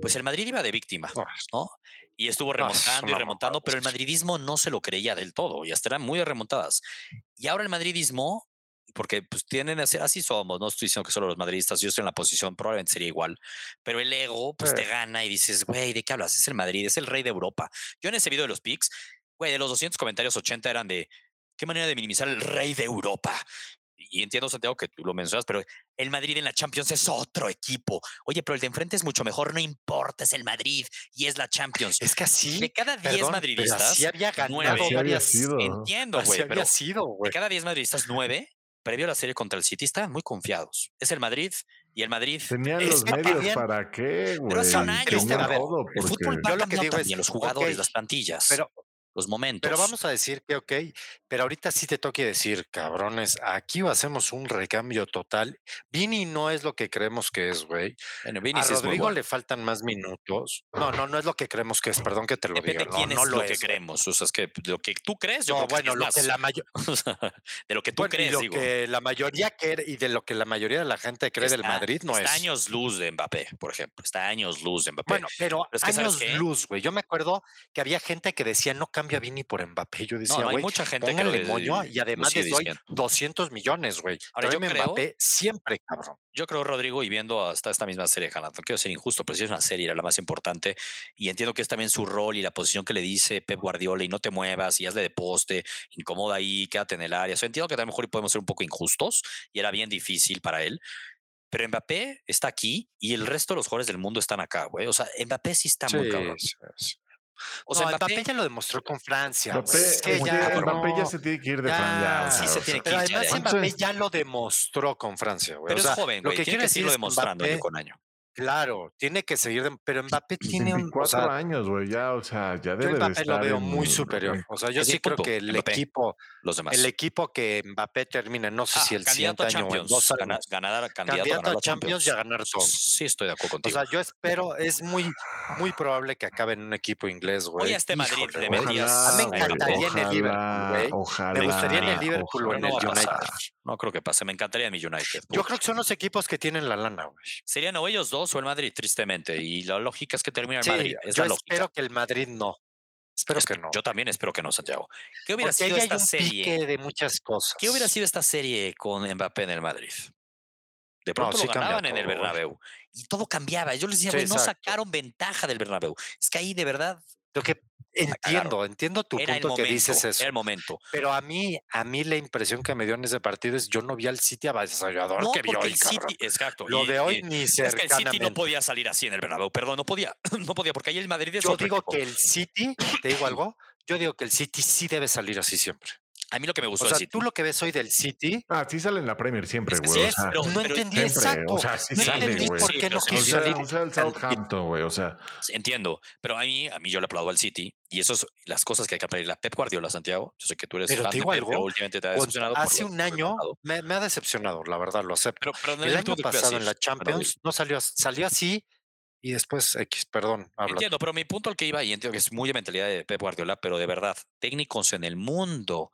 pues el Madrid iba de víctima, ¿no? y estuvo remontando y remontando, pero el madridismo no se lo creía del todo y hasta eran muy remontadas. Y ahora el madridismo, porque pues tienen así somos, no estoy diciendo que solo los madridistas, yo estoy en la posición, probablemente sería igual, pero el ego pues te gana y dices, güey, ¿de qué hablas? Es el Madrid, es el rey de Europa. Yo en ese video de los pics, güey, de los 200 comentarios, 80 eran de, ¿qué manera de minimizar el rey de Europa? Y entiendo, Santiago, que tú lo mencionas, pero el Madrid en la Champions es otro equipo. Oye, pero el de enfrente es mucho mejor, no importa, es el Madrid y es la Champions. Es que así. De cada 10 madridistas. había ganado Entiendo, güey. pero sido, De cada 10 madridistas, 9 previo a la serie contra el City estaban muy confiados. Es el Madrid y el Madrid. Tenían los medios para qué, güey. Pero son años. el fútbol yo lo que digo es, los jugadores, las plantillas. Pero los momentos. Pero vamos a decir que, ok, pero ahorita sí te toque decir, cabrones, aquí hacemos un recambio total. Vini no es lo que creemos que es, güey. a Rodrigo le faltan más minutos. No, no, no es lo que creemos que es, perdón que te lo diga. No, no es lo, que creemos. O sea, es que lo que tú crees, yo no, bueno, lo que la mayoría. de lo que tú crees, y lo que la mayoría quiere y de lo que la mayoría de la gente cree del Madrid no es. Está años luz de Mbappé, por ejemplo. Está años luz de Mbappé. Bueno, pero, es que, años luz, güey. Yo me acuerdo que había gente que decía no cambia Vini por Mbappé. Yo decía, güey, hay mucha gente que le moño y además les doy 200 millones, güey. Ahora yo creo, Mbappé siempre, cabrón. Yo creo, Rodrigo, y viendo hasta esta misma serie, Hanna, no quiero ser injusto, pero si es una serie, era la más importante, y entiendo que es también su rol y la posición que le dice Pep Guardiola, y no te muevas, y hazle de poste, incomoda ahí, quédate en el área. O entiendo que a lo mejor podemos ser un poco injustos, y era bien difícil para él, pero Mbappé está aquí y el resto de los jugadores del mundo están acá, güey. O sea, Mbappé sí está muy cabrón. O sea, Mbappé, ya lo demostró con Francia. Mbappé, ya, Mbappé ya se tiene que ir de Francia. Sí, se tiene que ir. Pero además Mbappé ya lo demostró con Francia, güey. Pero es joven, güey. Lo que quiere decir demostrando año con año. Claro, tiene que seguir, pero Mbappé tiene un. Cuatro años, güey, ya, o sea, ya debe yo Mbappé lo veo muy superior. O sea, yo sí creo que el equipo, los demás. el equipo que Mbappé termine, no sé ah, si el siguiente año o dos años, ganar, candidato, candidato a, Champions, y a ganar todo. Sí, estoy de acuerdo contigo. O sea, yo espero, es muy, muy probable que acabe en un equipo inglés, güey. Oye, este Madrid de Metías. Me encantaría en el Liverpool, güey. Ojalá. Me gustaría en el Liverpool o en el United. No creo que pase, me encantaría en mi United. Yo creo que son los equipos que tienen la lana, güey. Serían o ellos dos o el Madrid, triste y la lógica es que termine el Madrid. Es yo la espero que el Madrid no. Espero que no. Yo también espero que no, Santiago. ¿Qué hubiera sido esta serie? de muchas cosas. ¿Qué hubiera sido esta serie con Mbappé en el Madrid? De pronto lo ganaban en el Bernabéu y todo cambiaba. Yo les decía, no sacaron ventaja del Bernabéu. Es que ahí de verdad lo que Entiendo, entiendo tu punto que dices eso. el momento. Pero a mí, a mí la impresión que me dio en ese partido es yo no vi al City avasallador no, que vio el City, exacto. Lo de hoy ni cercanamente. Es que el City no podía salir así en el Bernabéu, perdón, no podía, no podía, porque ahí el Madrid es Yo digo que el City, te digo algo, yo digo que el City sí debe salir así siempre. A mí lo que me gustó. O sea, tú lo que ves hoy del City. Ah, sí sale en la Premier siempre, güey. Sí, o sea, pero, no entendí exacto. O sea, sí no sale, entendí por qué no quiso salir. O sea, el Southampton, güey. O sea. Entiendo, pero a mí, a mí yo le aplaudo al City y eso es las cosas que hay que aprender. La Pep Guardiola, Santiago. Yo sé que tú eres pero fan te digo de Pep, algo, últimamente te ha decepcionado. Hace un año me, me, ha decepcionado, la verdad, lo acepto. Pero, pero el año pasado en la Champions no salió, salió así y después X, perdón. Habla. Entiendo, pero mi punto al que iba, y entiendo que es muy de mentalidad de Pep Guardiola, pero de verdad, técnicos en el mundo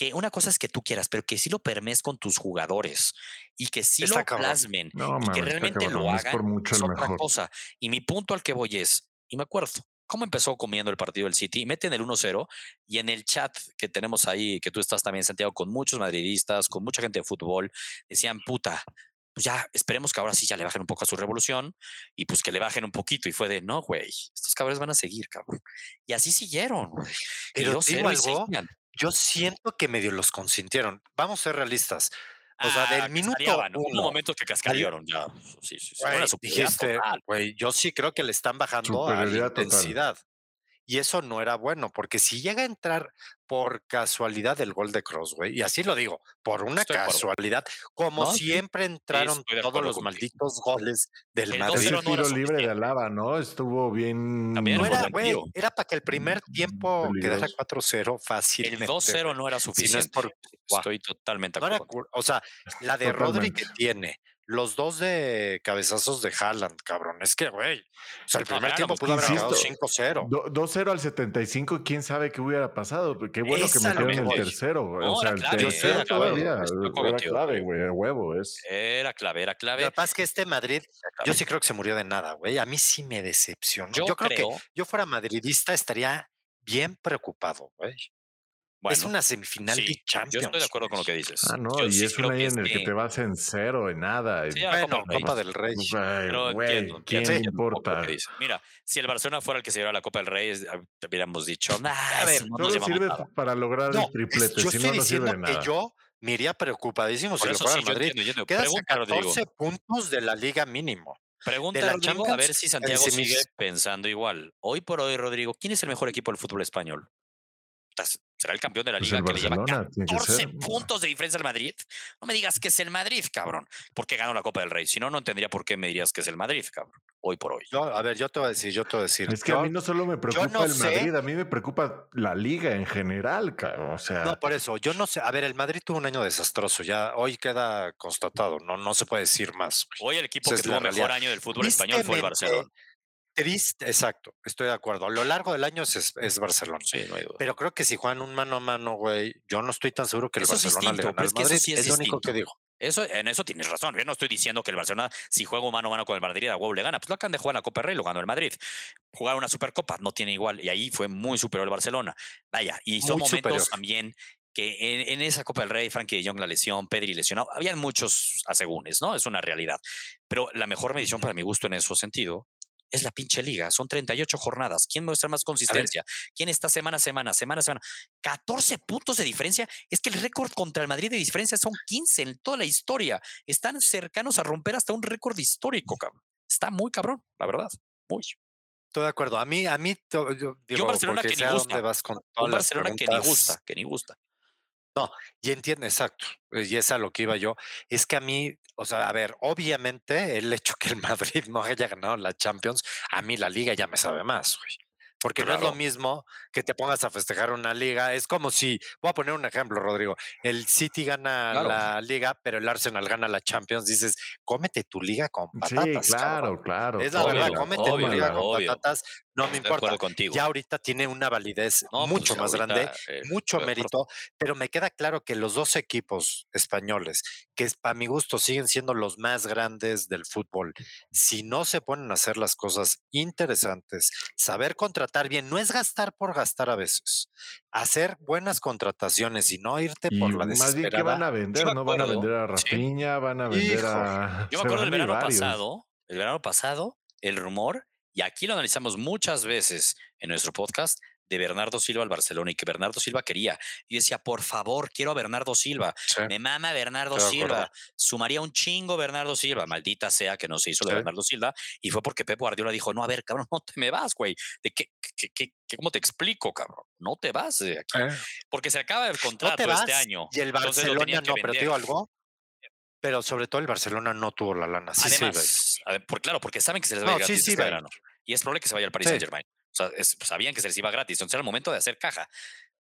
que una cosa es que tú quieras, pero que sí lo permes con tus jugadores y que sí lo plasmen y que realmente lo hagan es, otra cosa. Y mi punto al que voy es, y me acuerdo, cómo empezó comiendo el partido del City, meten el 1-0 y en el chat que tenemos ahí, que tú estás también, Santiago, con muchos madridistas, con mucha gente de fútbol, decían, puta, pues ya esperemos que ahora sí ya le bajen un poco a su revolución y pues que le bajen un poquito. Y fue de, no, güey, estos cabrones van a seguir, cabrón. Y así siguieron, güey. Pero digo algo, yo siento que medio los consintieron. Vamos a ser realistas. O sea, del ah, minuto uno. Hubo momentos que cascallaron ya. Sí, sí, sí. dijiste, güey, yo sí creo que le están bajando a la intensidad. Y eso no era bueno, porque si llega a entrar por casualidad el gol de Cross, güey, y así lo digo, por una casualidad, como siempre entraron todos los malditos goles del Madrid. El tiro libre de Alaba, ¿no? Estuvo bien. no era, güey, era para que el primer tiempo quedara 4-0 fácil. El 2-0 no era suficiente. Estoy totalmente de acuerdo. o sea, la de Rodri que tiene, los dos de cabezazos de Haaland, cabrón. Es que, güey. O sea, el primer tiempo pudo haber quedado 5-0. 2-0 al 75, quién sabe qué hubiera pasado. Qué bueno que metieron el tercero, güey. o sea, el tercero todavía. Era clave, güey. El huevo es. Era clave, era clave. Lo que pasa es que este Madrid, yo sí creo que se murió de nada, güey. A mí sí me decepcionó. Yo, creo, creo que yo fuera madridista estaría bien preocupado, güey es una semifinal de Champions. Yo estoy de acuerdo con lo que dices. Ah, no, y es un año en el que te vas en cero, en nada. Sí, bueno, Copa del Rey. Pero ¿quién importa? Mira, si el Barcelona fuera el que se llevara la Copa del Rey, hubiéramos dicho, nah, a ver, no sirve para lograr el triplete. Yo si estoy no, diciendo no que yo me iría preocupadísimo si lo fuera al Madrid. Quedas a 14 puntos de la liga mínimo. Pregunta a Rodrigo, a ver si Santiago sigue pensando igual. Hoy por hoy, Rodrigo, ¿quién es el mejor equipo del fútbol español? Será el campeón de la pues liga que le lleva 14 puntos de diferencia al Madrid. No me digas que es el Madrid, cabrón, porque ganó la Copa del Rey. Si no, no entendería por qué me dirías que es el Madrid, cabrón, hoy por hoy. a ver, yo te voy a decir, yo te voy a decir. Es que a mí no solo me preocupa el Madrid, a mí me preocupa la liga en general, cabrón. O sea. No, por eso, yo no sé. A ver, el Madrid tuvo un año desastroso, ya hoy queda constatado, no, no se puede decir más. Hoy el equipo que tuvo el mejor año del fútbol español fue el Barcelona. Triste, exacto, estoy de acuerdo. A lo largo del año es, es Barcelona. Sí, no hay duda. Pero creo que si juegan un mano a mano, güey, yo no estoy tan seguro que el Barcelona le gane al Madrid. Es, es lo único que digo. Eso, en eso tienes razón. Yo no estoy diciendo que el Barcelona, si juega un mano a mano con el Madrid, a huevo le gana. Pues lo acaban de jugar en la Copa Rey, lo ganó el Madrid. Jugar una Supercopa no tiene igual. Y ahí fue muy superior el Barcelona. Vaya, y son momentos también que en, esa Copa del Rey, Frankie de Jong la lesión, Pedri lesionado, habían muchos asegúnes, ¿no? Es una realidad. Pero la mejor medición para mi gusto en ese sentido es la pinche liga. Son 38 jornadas. ¿Quién muestra más consistencia? ¿Quién está semana a semana, semana a semana? 14 puntos de diferencia. Es que el récord contra el Madrid de diferencia son 15 en toda la historia. Están cercanos a romper hasta un récord histórico, cabrón. Está muy cabrón, la verdad. Muy. Estoy de acuerdo. A mí, a mí, yo, digo, Barcelona que ni gusta. Vas con Barcelona que ni gusta, que ni gusta. No, y entiende, exacto, eh, y es a lo que iba yo. Es que a mí, o sea, a ver, obviamente el hecho que el Madrid no haya ganado la Champions, a mí la liga ya me sabe más, güey. Porque no es lo mismo que te pongas a festejar una liga. Es como si, voy a poner un ejemplo, Rodrigo. El City gana la liga, pero el Arsenal gana la Champions. Dices, cómete tu liga con patatas. Sí, claro, claro. Es la verdad, cómete tu liga con patatas. No me importa. Ya ahorita tiene una validez pues mucho más grande, eh, mucho mérito, pero me queda claro que los dos equipos españoles, que para mi gusto siguen siendo los más grandes del fútbol, si no se ponen a hacer las cosas interesantes, saber contratar bien, no es gastar por gastar a veces, hacer buenas contrataciones y no irte por la desesperada. Más bien que van a vender, no van a vender a Rafinha, van a vender a... Yo me acuerdo del verano pasado, el verano pasado, el rumor y aquí lo analizamos muchas veces en nuestro podcast de Bernardo Silva al Barcelona y que Bernardo Silva quería. Y decía, por favor, quiero a Bernardo Silva. Me mama Bernardo Silva. Sumaría un chingo Bernardo Silva. Maldita sea que no se hizo de Bernardo Silva. Y fue porque Pep Guardiola dijo, no, a ver, cabrón, no te me vas, güey. ¿De qué, qué, cómo te explico, cabrón? No te vas de aquí. Eh. Porque se acaba el contrato este año. Y el Barcelona no, pero digo algo. Pero sobre todo el Barcelona no tuvo la lana. Sí, Además, por, claro, porque saben que se les va a ir gratis este verano. Y es probable que se vaya al Paris Saint Germain. O sea, sabían que se les iba gratis. Entonces era el momento de hacer caja.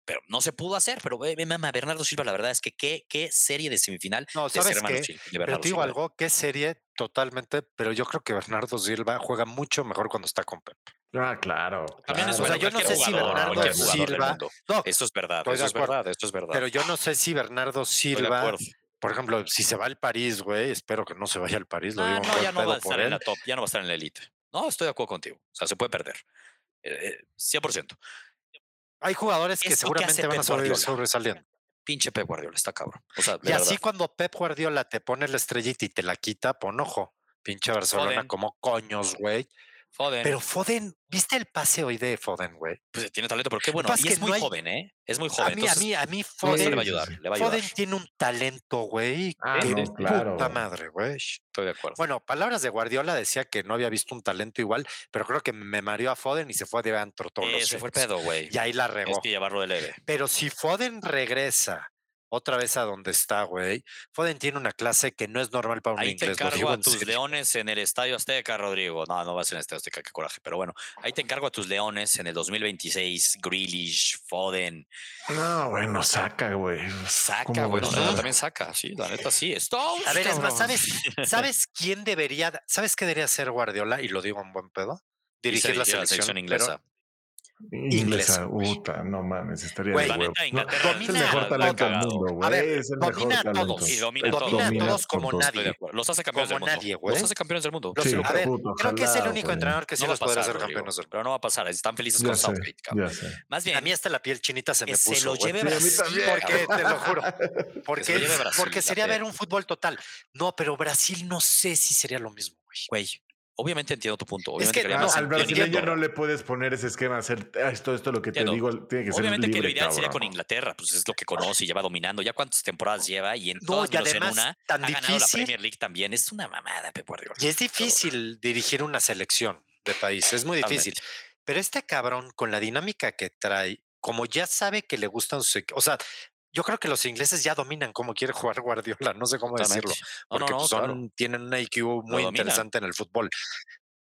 Pero no se pudo hacer. Pero ve, mama, Bernardo Silva, la verdad es que qué, qué serie de semifinal no, ¿sabes qué? pero te digo algo, qué serie totalmente, pero yo creo que Bernardo Silva juega mucho mejor cuando está con Pep. Ah, claro. También es o sea, yo no sé si Bernardo Silva. No, esto es verdad, esto es verdad, esto es verdad. Pero yo no sé si Bernardo Silva por ejemplo, si se va al París, güey, espero que no se vaya al París. Lo ah, no, ya no va a estar en la top, ya no va a estar en la elite. No, estoy de acuerdo contigo. O sea, se puede perder. 100%. Eh, Hay jugadores que seguramente van a sobresaliendo. Pinche Pep Guardiola, está cabrón. y así cuando Pep Guardiola te pone la estrellita y te la quita, pon ojo. Pinche Barcelona, como coños, güey. Foden. Pero Foden, ¿viste el pase hoy de Foden, güey? Pues tiene talento, pero qué bueno. Y es muy joven, ¿eh? Es muy joven. A mí, a mí, a mí Foden. Le va a ayudar. Le va a ayudar. Foden tiene un talento, güey. Ah, no, claro. Puta madre, güey. Estoy de acuerdo. Bueno, palabras de Guardiola decía que no había visto un talento igual, pero creo que me mareó a Foden y se fue de antro todo. Eh, se fue el pedo, güey. Y ahí la regó. Es que llevarlo de leve. Pero si Foden regresa otra vez a donde está, güey. Foden tiene una clase que no es normal para un ahí inglés. Ahí te encargo a tus leones en el Estadio Azteca, Rodrigo. No, no va a ser en el Estadio Azteca, qué coraje. Pero bueno, ahí te encargo a tus leones en el 2026. Grealish, Foden. No, bueno, saca, güey. Saca, güey. No, también saca, sí, la neta sí. A ver, es más, ¿sabes, ¿sabes quién debería, ¿sabes qué debería ser Guardiola? Y lo digo en buen pedo. Dirigir la selección, inglesa. Inglesa, puta, no mames, estaría de huevo. es el mejor talento del mundo, güey. Es el domina mejor a todos. Y domina, domina a todos como nadie. Los hace campeones del mundo. Nadie, los hace campeones del mundo. Sí, a ver, creo que es el único entrenador que sí los podrá hacer campeones del mundo. Pero no va a pasar, están felices con Southgate, cabrón. Más bien, a mí hasta la piel chinita se me puso. Se lo lleve Brasil. Porque, te lo juro. Porque, porque sería ver un fútbol total. No, pero Brasil no sé si sería lo mismo, güey. Obviamente entiendo tu punto. Obviamente es que no, al brasileño no le puedes poner ese esquema, hacer ah, esto, esto, lo que te digo, tiene que ser Obviamente que lo ideal sería con Inglaterra, pues es lo que conoce y lleva dominando. Ya cuántas temporadas lleva y en todas no, en una tan ha ganado la Premier League también. Es una mamada, Pep Guardiola. Y es difícil dirigir una selección de país, es muy difícil. Pero este cabrón, con la dinámica que trae, como ya sabe que le gustan sus o sea, yo creo que los ingleses ya dominan cómo quiere jugar Guardiola, no sé cómo decirlo, porque pues, son, tienen un IQ muy interesante en el fútbol.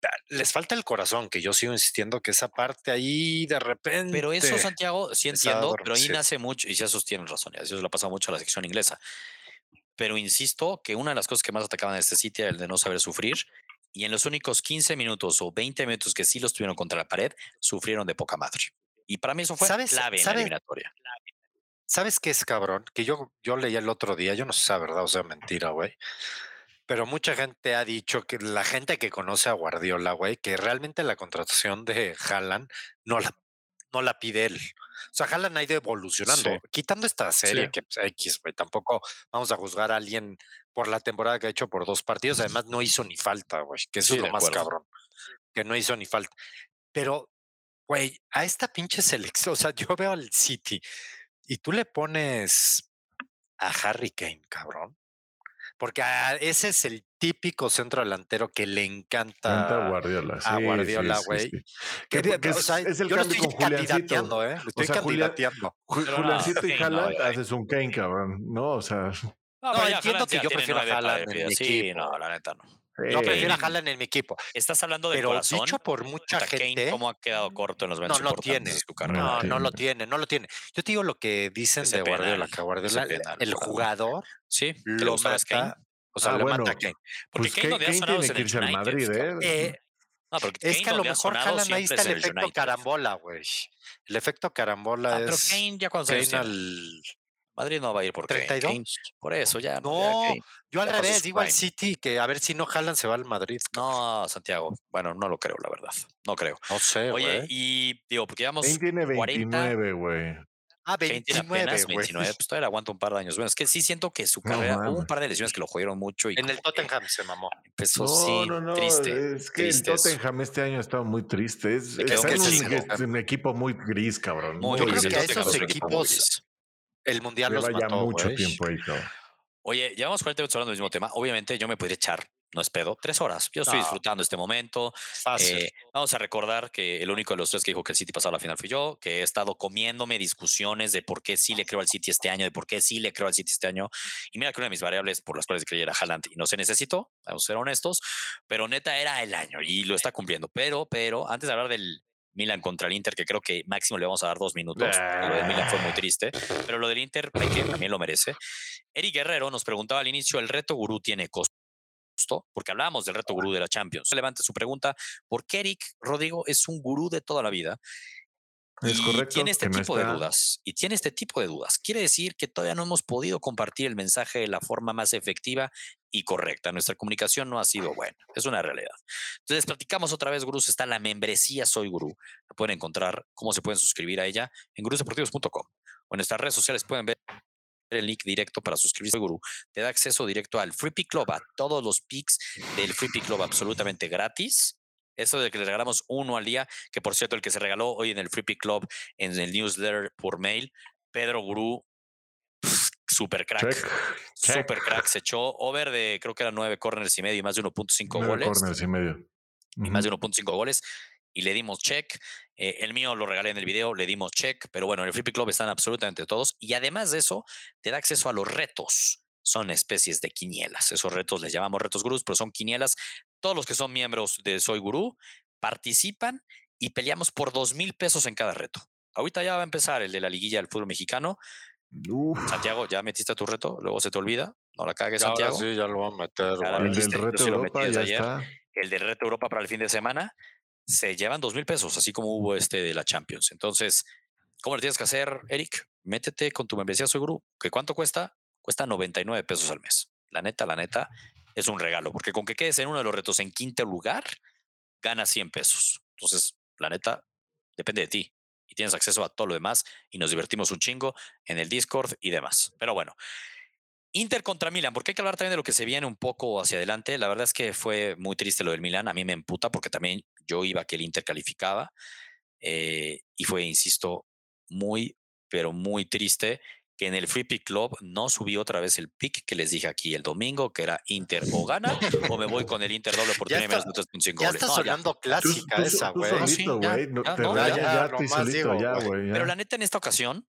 Ah, les falta el corazón, que yo sigo insistiendo que esa parte ahí de repente. Pero eso, Santiago, sí entiendo, pero ahí nace mucho, y si esos tienen razón, y eso le ha pasado mucho a la sección inglesa. Pero insisto que una de las cosas que más atacaban a este sitio era el de no saber sufrir, y en los únicos 15 minutos o 20 minutos que sí los tuvieron contra la pared, sufrieron de poca madre. Y para mí eso fue ¿Sabes, clave en la eliminatoria. ¿Sabes qué es cabrón? Que yo, yo leí el otro día, yo no sé si es verdad o sea mentira, güey. Pero mucha gente ha dicho que la gente que conoce a Guardiola, güey, que realmente la contratación de Haaland no la, no la pide él. O sea, Haaland ha ido evolucionando. Quitando esta serie, que pues, X, güey, tampoco vamos a juzgar a alguien por la temporada que ha hecho por dos partidos. Además, no hizo ni falta, güey, que eso es lo más cabrón. Que no hizo ni falta. Pero, güey, a esta pinche selección, o sea, yo veo al City y tú le pones a Harry Kane, cabrón. Porque ese es el típico centro delantero que le encanta a Guardiola. a Guardiola, güey. es, el yo cambio con Juliancito. ¿eh? estoy o candidateando. Juliancito y Haaland haces un Kane, cabrón. No, o sea. No, entiendo que yo prefiero a Haaland en mi equipo. no, la neta no. Yo prefiero a Haaland en mi equipo. Estás hablando de Pero corazón. dicho por mucha gente. ¿Cómo ha quedado corto en los no lo tiene. No, no lo tiene, no lo tiene. Yo te digo lo que dicen de Guardiola, que Guardiola, el jugador sí, lo mata. O sea, ah, lo mata a Kane. Porque pues Kane, no tiene que irse al Madrid, ¿eh? eh no, es que a lo mejor Haaland ahí está el efecto carambola, güey. El efecto carambola ah, es. Pero Kane ya cuando Kane al... Madrid no va a ir por 32. por eso ya. No, yo al revés, digo al City que a ver si no jalan se va al Madrid. No, Santiago. Bueno, no lo creo, la verdad. No creo. No sé. Oye, y digo, porque llevamos. Kane tiene 29, güey. Ah, 29, apenas 29, pues todavía aguanta un par de años. Bueno, es que sí siento que su carrera, hubo un par de lesiones que lo jugaron mucho. Y en el Tottenham se mamó. Empezó, no, sí, no, no, triste. Es que el Tottenham este año ha estado muy triste. Es, es un, equipo muy gris, cabrón. Muy Yo creo que a esos equipos el mundial los mató, ya mucho tiempo ahí, cabrón. Oye, llevamos 40 minutos hablando del mismo tema. Obviamente yo me podría echar, no es pedo, tres horas. Yo estoy disfrutando este momento. Eh, vamos a recordar que el único de los tres que dijo que el City pasaba a la final fui yo, que he estado comiéndome discusiones de por qué sí le creo al City este año, de por qué sí le creo al City este año. Y mira que una de mis variables por las cuales creyera Haaland y no se necesitó, vamos a ser honestos, pero neta era el año y lo está cumpliendo. Pero, pero, antes de hablar del, Milan contra el Inter, que creo que máximo le vamos a dar dos minutos. Lo de Milan fue muy triste, pero lo del Inter que también lo merece. Eric Guerrero nos preguntaba al inicio, ¿el reto gurú tiene costo? Porque hablábamos del reto gurú de la Champions. Levante su pregunta, ¿por qué Eric Rodrigo es un gurú de toda la vida? Es y tiene este tipo de dudas. Y tiene este tipo de dudas. Quiere decir que todavía no hemos podido compartir el mensaje de la forma más efectiva y correcta. Nuestra comunicación no ha sido buena. Es una realidad. Entonces, platicamos otra vez, Gurús. Está la membresía Soy Gurú. La pueden encontrar, cómo se pueden suscribir a ella en gurusdeportivos.com o en nuestras redes sociales pueden ver el link directo para suscribirse a Guru. Te da acceso directo al Free Pick Club, a todos los picks del Free Pick Club absolutamente gratis eso de que le regalamos uno al día, que por cierto, el que se regaló hoy en el Free Pick Club, en el newsletter por mail, Pedro Gurú, super crack. Super crack. Se echó over de, creo que eran nueve corners y medio y más de 1.5 goles. corners y medio. Y más de 1.5 goles. Y le dimos check. Eh, el mío lo regalé en el video, le dimos check. Pero bueno, en el Pick Club están absolutamente todos. Y además de eso, te da acceso a los retos son especies de quinielas. Esos retos les llamamos retos gurús, pero son quinielas. Todos los que son miembros de Soy Gurú participan y peleamos por dos mil pesos en cada reto. Ahorita ya va a empezar el de la liguilla del fútbol mexicano. Santiago, ya metiste tu reto, luego se te olvida. No la cagues, Santiago. sí, ya lo voy a meter. el del reto Europa ya está. El del reto Europa para el fin de semana se llevan dos mil pesos, así como hubo este de la Champions. Entonces, ¿cómo le tienes que hacer, Eric? Métete con tu membresía Soy Gurú. ¿Qué cuánto cuesta? cuesta 99 pesos al mes. La neta, la neta, es un regalo, porque con que quedes en uno de los retos en quinto lugar, ganas 100 pesos. Entonces, la neta, depende de ti. Y tienes acceso a todo lo demás y nos divertimos un chingo en el Discord y demás. Pero bueno, Inter contra Milan, porque hay que hablar también de lo que se viene un poco hacia adelante. La verdad es que fue muy triste lo del Milan. A mí me emputa porque también yo iba que el Inter calificaba. Eh, y fue, insisto, muy, pero muy triste que en el Free Pick Club no subí otra vez el pick que les dije aquí el domingo, que era Inter o gana, o me voy con el Inter doble por menos de 3.5 goles. Ya está sonando clásica esa, güey. Pero la neta, en esta ocasión,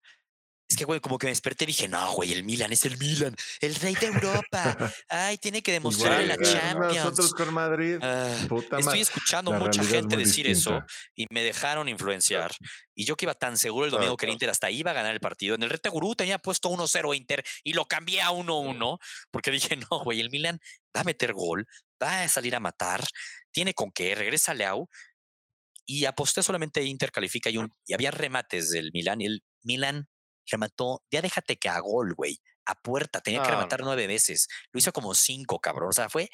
es que, güey, como que me desperté y dije, no, güey, el Milan es el Milan, el rey de Europa. Ay, tiene que demostrar en la Champions. Nosotros con Madrid. Ah, estoy escuchando mucha gente decir eso y me dejaron influenciar. Y yo que iba tan seguro el domingo que el Inter hasta iba a ganar el partido. En el Rete Gurú tenía puesto 1-0 Inter y lo cambié a 1-1 porque dije, no, güey, el Milan va a meter gol, va a salir a matar, tiene con qué, regresa Leao. Y aposté solamente Inter califica y, un, y había remates del Milan y el Milan remató, ya déjate que a gol, güey, a puerta, tenía que rematar nueve veces, lo hizo como cinco, cabrón, o sea, fue...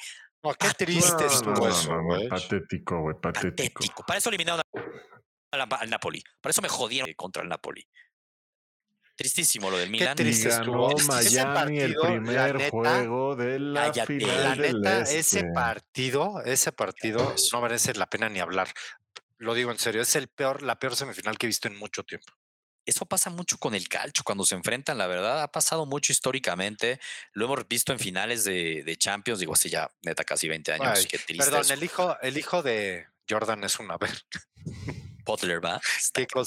qué triste güey. Patético, güey, patético. Para eso eliminaron al, Napoli, para eso me jodieron contra el Napoli. Tristísimo lo del Milan. Qué triste ganó Miami el primer juego de la final la neta, ese partido, ese partido no merece la pena ni hablar. Lo digo en serio, es el peor, la peor semifinal que he visto en mucho tiempo eso pasa mucho con el calcio cuando se enfrentan, la verdad, ha pasado mucho históricamente. Lo hemos visto en finales de, Champions, digo así ya, neta, casi 20 años. qué triste perdón, el hijo, el hijo de Jordan es una ver. Butler, ¿va?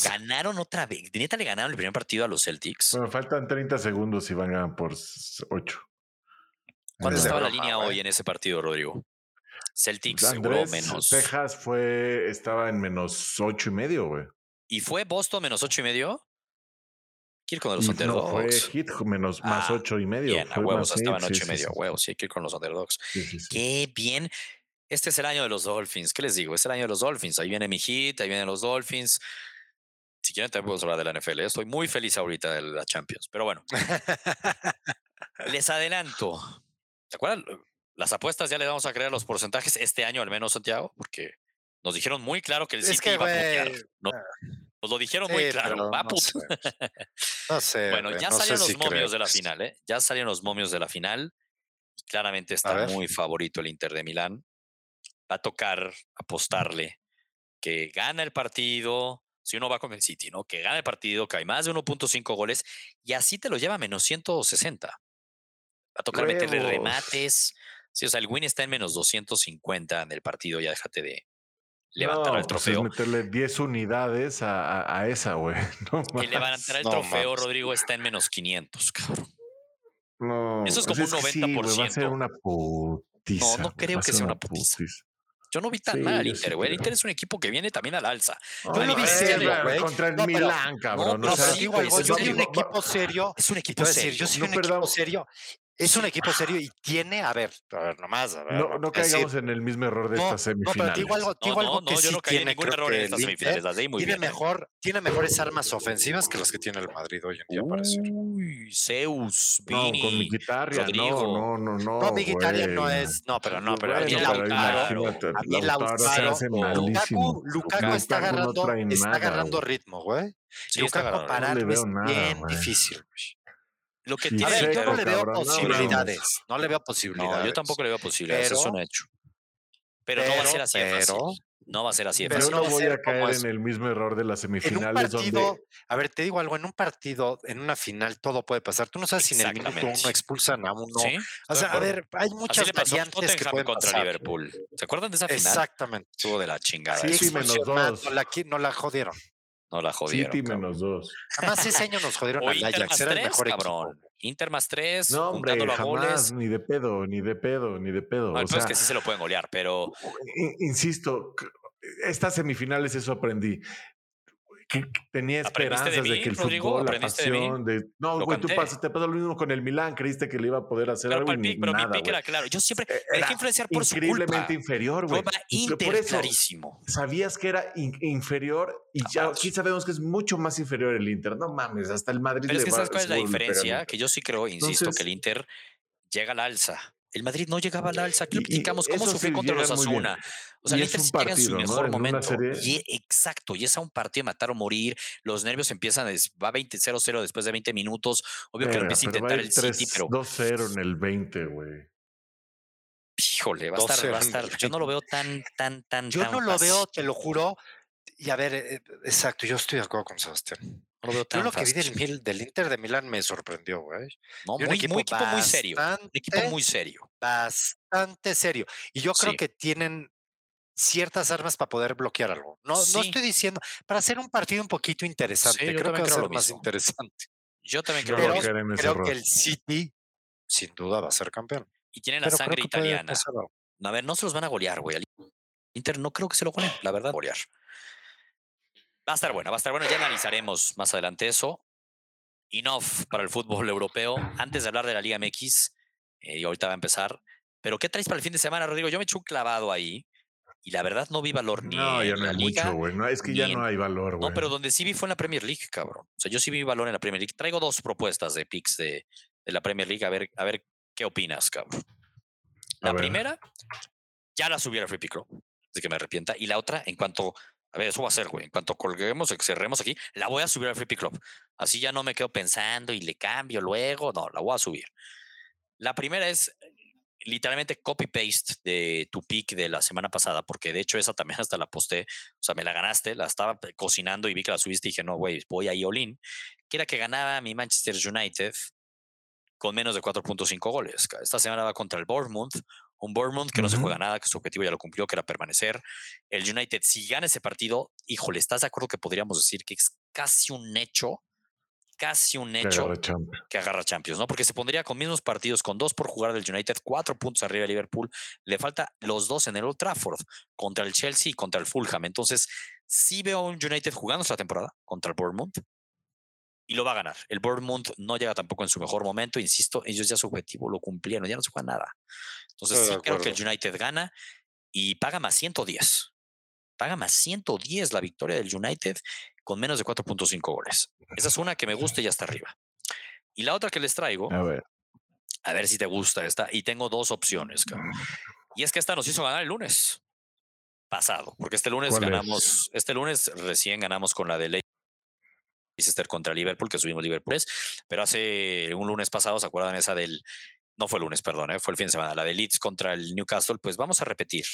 Ganaron otra vez. Neta le ganaron el primer partido a los Celtics. Bueno, faltan 30 segundos y van a ganar por 8. ¿Cuánto estaba la línea hoy en ese partido, Rodrigo? Celtics seguro menos. Texas fue, estaba en menos 8 y medio, güey. ¿Y fue Boston menos 8 y medio? Ir con los underdogs. No, fue Hit menos más ah, ocho y medio. Bien, a huevos estaban ocho y medio. A huevos, sí hay que ir con los underdogs. Qué bien. Este es el año de los Dolphins. ¿Qué les digo? Es el año de los Dolphins. Ahí viene mi hit, ahí vienen los Dolphins. Si quieren, también podemos hablar de la NFL. ¿eh? Estoy muy feliz ahorita de la Champions. Pero bueno, les adelanto. ¿Se acuerdan? Las apuestas ya le vamos a crear los porcentajes este año, al menos, Santiago, porque nos dijeron muy claro que el City iba a putear. ¿no? Nos lo dijeron muy claro. Va, no, sé. bueno, ya salieron los momios de la final, ¿eh? Ya salieron los momios de la final. Y claramente está muy favorito el Inter de Milán. Va a tocar apostarle que gana el partido. Si uno va con el City, ¿no? Que gana el partido, que hay más de 1.5 goles y así te lo lleva a menos 160. Va a tocar meterle remates. Sí, o sea, el win está en menos 250 en el partido, ya déjate de, levantar el pues, trofeo. es meterle 10 unidades a, a, esa, güey. No, y levantar el trofeo, Rodrigo, está en menos 500, cabrón. No, Eso es como un 90%. va a ser una putiza. No, no creo que sea una putiza. Yo no vi tan mal al Inter, güey. El Inter es un equipo que viene también al alza. No, no, contra el Milán, cabrón. No, pero, igual, yo soy un equipo serio. Es un equipo serio. Yo soy un equipo serio es un equipo serio y tiene, a ver, a ver, nomás, a ver. No, no caigamos en el mismo error de esta semifinal. No, pero digo algo, digo algo que sí no tiene, ningún error en estas semifinales, las muy tiene mejor, tiene mejores armas ofensivas que las que tiene el Madrid hoy en día, parece. Uy, Zeus, Vini, no, con Mkhitaryan, no, no, no, no. No, Mkhitaryan no es, no, pero no, pero a mí Lautaro, a mí Lautaro, Lukaku, Lukaku está agarrando, está agarrando ritmo, güey. Lukaku parar es bien difícil, güey. Lo que tiene. A ver, yo no le veo posibilidades. No, le veo posibilidades. No, yo tampoco le veo posibilidades. eso es un hecho. Pero, no va a ser así fácil. No va a ser así pero no voy a caer en el mismo error de las semifinales. En un partido, a ver, te digo algo, en un partido, en una final, todo puede pasar. Tú no sabes si en el minuto uno expulsan a uno. ¿Sí? O sea, a ver, hay muchas variantes que pueden contra pasar. Liverpool. ¿Se acuerdan de esa final? Exactamente. Estuvo de la chingada. Sí, sí menos dos. No la, no la jodieron. No la jodieron. City menos dos. Además, ese año nos jodieron al Ajax. Era el mejor cabrón. Inter más tres, no, hombre, jamás, goles. Ni de pedo, ni de pedo, ni de pedo. No, o sea, es que sí se lo pueden golear, pero. Insisto, estas semifinales eso aprendí tenía esperanzas de, que el fútbol, la pasión de, no, güey, tú pasas, te pasó lo mismo con el Milán, creíste que le iba a poder hacer pero algo y pero nada, mi pick era claro. Yo siempre me dejé influenciar por su culpa. Increíblemente inferior, güey. Por eso, clarísimo. Sabías que era inferior y ya aquí sabemos que es mucho más inferior el Inter. No mames, hasta el Madrid. Pero es que sabes cuál es la diferencia, que yo sí creo, insisto, que el Inter llega al alza el Madrid no llegaba al alza. Aquí lo criticamos cómo sufrió contra los Asuna. O sea, el Inter llega en su mejor momento. Y, exacto, y es a un partido de matar o morir. Los nervios empiezan, va 20-0-0 después de 20 minutos. Obvio que lo empieza a intentar el City, pero. 2-0 en el 20, güey. Híjole, va a, estar, va a estar. Yo no lo veo tan, tan, tan. Yo no lo veo, te lo juro. Y a ver, eh, exacto, yo estoy de acuerdo con Sebastián. Yo lo que vi del, del, Inter de Milán me sorprendió, güey. No, muy, equipo, muy, equipo muy serio. Un equipo muy serio. Bastante serio. Y yo creo que tienen ciertas armas para poder bloquear algo. No, no estoy diciendo, para hacer un partido un poquito interesante, creo que va a ser más interesante. Yo también creo, creo, creo que el City sin duda va a ser campeón. Y tiene la sangre italiana. A ver, no se los van a golear, güey. Inter no creo que se lo goleen, la verdad, golear. Va a estar bueno, va a estar bueno. Ya analizaremos más adelante eso. Enough para el fútbol europeo. Antes de hablar de la Liga MX, eh, y ahorita va a empezar. Pero, ¿qué traes para el fin de semana, Rodrigo? Yo me eché un clavado ahí y la verdad no vi valor ni no, ya no hay Mucho, güey. No, es que ya no hay valor, güey. No, pero donde sí vi fue en la Premier League, cabrón. O sea, yo sí vi valor en la Premier League. Traigo dos propuestas de picks de, de la Premier League. A ver, a ver qué opinas, cabrón. La primera, ya la subí a Free Pick de que me arrepienta. Y la otra, en cuanto, a ver, eso va a ser, güey, en cuanto colguemos, cerremos aquí, la voy a subir al Pick Club. Así ya no me quedo pensando y le cambio luego. No, la voy a subir. La primera es literalmente copy-paste de tu pick de la semana pasada, porque de hecho esa también hasta la posté, o sea, me la ganaste, la estaba cocinando y vi que la subiste y dije, no, güey, voy a Iolín, que era que ganaba mi Manchester United con menos de 4.5 goles. Esta semana va contra el Bournemouth, un Bournemouth que no se juega nada, que su objetivo ya lo cumplió, que era permanecer. El United, si gana ese partido, híjole, ¿estás de acuerdo que podríamos decir que es casi un hecho casi un hecho que agarra, Champions, ¿no? Porque se pondría con mismos partidos, con dos por jugar del United, cuatro puntos arriba de Liverpool, le falta los dos en el Old Trafford, contra el Chelsea y contra el Fulham. Entonces, sí veo a un United jugando esta temporada contra el Bournemouth y lo va a ganar. El Bournemouth no llega tampoco en su mejor momento, insisto, ellos ya su objetivo lo cumplieron, ya no se juega nada. Entonces, sí creo que el United gana y paga más 110. Paga más 110 la victoria del United con menos de 4.5 goles. Esa es una que me gusta y ya está arriba. Y la otra que les traigo, a ver, a ver si te gusta esta. Y tengo dos opciones. Y es que esta nos hizo ganar el lunes pasado, porque este lunes ganamos, este lunes recién ganamos con la de Leicester contra Liverpool, que subimos Liverpool, pero hace un lunes pasado, ¿se acuerdan esa del, no fue el lunes, perdón, ¿eh? fue el fin de semana, la de Leeds contra el Newcastle, pues vamos a repetir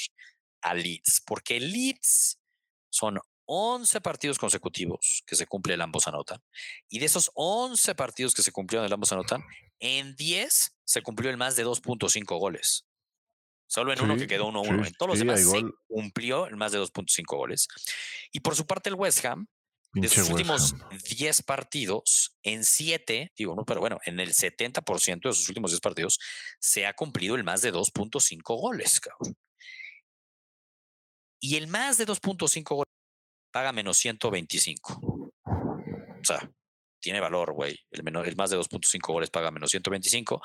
a Leeds, porque Leeds son 11 partidos consecutivos que se cumple el ambos anotan. Y de esos 11 partidos que se cumplieron el ambos anotan, en 10 se cumplió el más de 2.5 goles. Solo en uno que quedó 1-1. en todos los demás se cumplió el más de 2.5 goles. Y por su parte el West Ham, de sus últimos 10 partidos, en 7, digo, no, pero bueno, en el 70% de sus últimos 10 partidos, se ha cumplido el más de 2.5 goles, cabrón. Y el más de 2.5 goles paga menos 125. O sea, tiene valor, güey. El, el más de 2.5 goles paga menos 125.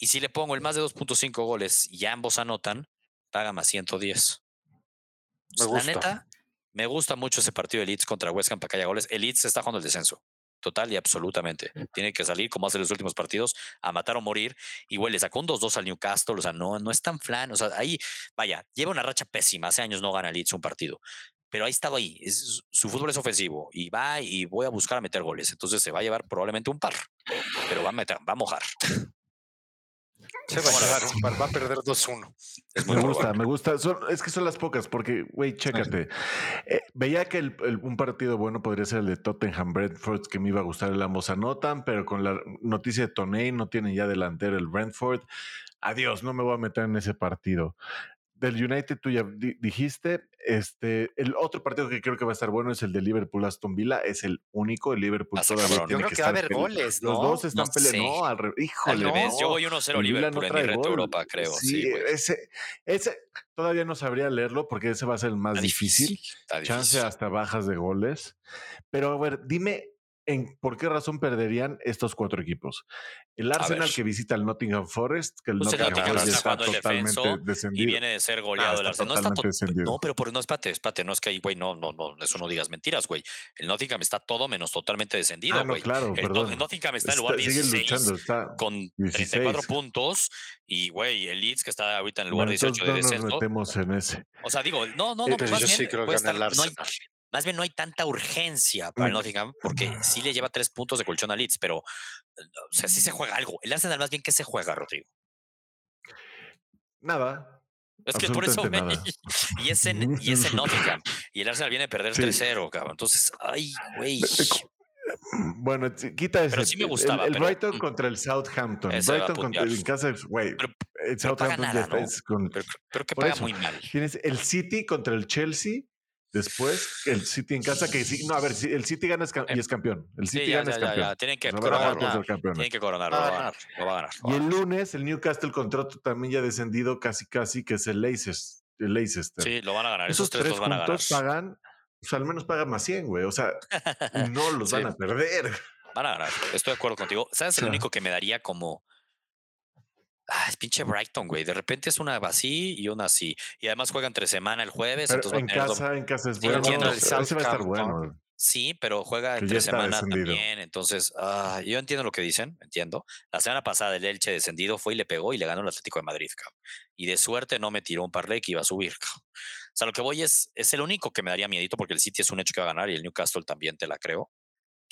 Y si le pongo el más de 2.5 goles y ambos anotan, paga más 110. Me gusta. La neta, me gusta mucho ese partido de Leeds contra West Ham para que haya goles. El Leeds está jugando el descenso. Total y absolutamente. Tiene que salir, como hace los últimos partidos, a matar o morir. Y güey, le sacó un 2-2 al Newcastle. O sea, no, no es tan flan. O sea, ahí, vaya, lleva una racha pésima. Hace años no gana Leeds un partido pero ahí estado ahí. su fútbol es ofensivo y va y voy a buscar a meter goles. Entonces se va a llevar probablemente un par, pero va a, meter, va a mojar. Se va a llevar va a perder 2-1. Me gusta, me gusta. es que son las pocas, porque, güey, chécate. Eh, veía que el, un partido bueno podría ser el de Tottenham Brentford, que me iba a gustar el ambos anotan, pero con la noticia de Toney no tienen ya delantero el Brentford. Adiós, no me voy a meter en ese partido del United tú ya dijiste. Este, el otro partido que creo que va a estar bueno es el de Liverpool Aston Villa. Es el único. El Liverpool todavía Yo creo que, va a haber goles, ¿no? Los dos están peleando. No, al híjole. Al Yo voy 1-0 Liverpool en mi Europa, creo. Sí, ese, ese todavía no sabría leerlo porque ese va a ser el más difícil. Chance hasta bajas de goles. Pero a ver, dime por qué razón perderían estos cuatro equipos. El Arsenal que visita el Nottingham Forest, que el pues Nottingham, Forest está, totalmente descendido. Y viene de ser goleado ah, el Arsenal. No, está no, pero por, no, espate, espate, no es que ahí, güey, no, no, no, eso no digas mentiras, güey. El Nottingham está todo menos totalmente descendido, ah, güey. claro, el, perdón. el, Nottingham está en lugar 16 luchando, con 34 puntos y, güey, el Leeds que está ahorita en el lugar 18 de descenso. Nos metemos en ese. O sea, digo, no, no, no, pues más yo bien, sí creo que estar, el Arsenal. Más bien no hay tanta urgencia para el Nottingham porque sí le lleva tres puntos de colchón a Leeds, pero o sea, sí se juega algo. El Arsenal más bien que se juega, Rodrigo. Nada. Es que por eso y ese y ese Nottingham y el Arsenal viene a perder 3-0, cabrón. Entonces, ay, güey. Bueno, quita ese. Pero sí me gustaba. El, Brighton mm. contra el Southampton. Brighton contra el casa, güey. El Southampton ya está. Con, pero, que paga muy mal. Tienes el City contra el Chelsea. Después, el City en casa, que sí, no, a ver, el City gana y es campeón. El City gana es campeón. Tienen que coronarlo. Tienen que coronarlo, lo va a ganar. Lo va a ganar y el lunes, el Newcastle contrato también ya descendido casi, casi, que es el Leicester. El Leicester. Sí, lo van a ganar. Esos, tres, los van a ganar. pagan, pues al menos pagan más 100, güey. O sea, no los van a perder. Van a ganar. Estoy de acuerdo contigo. ¿Sabes? El único que me daría como Ah, es pinche Brighton, güey. De repente es una así y una así. Y además juega entre semana el jueves. entonces en casa, en casa es bueno. Sí, va a estar bueno. Sí, pero juega entre semana también. Entonces, ah, yo entiendo lo que dicen, entiendo. La semana pasada el Elche descendido fue y le pegó y le ganó el Atlético de Madrid, cabrón. Y de suerte no me tiró un parlay que iba a subir, cabrón. O sea, lo que voy es, es el único que me daría miedito porque el City es un hecho que va a ganar y el Newcastle también te la creo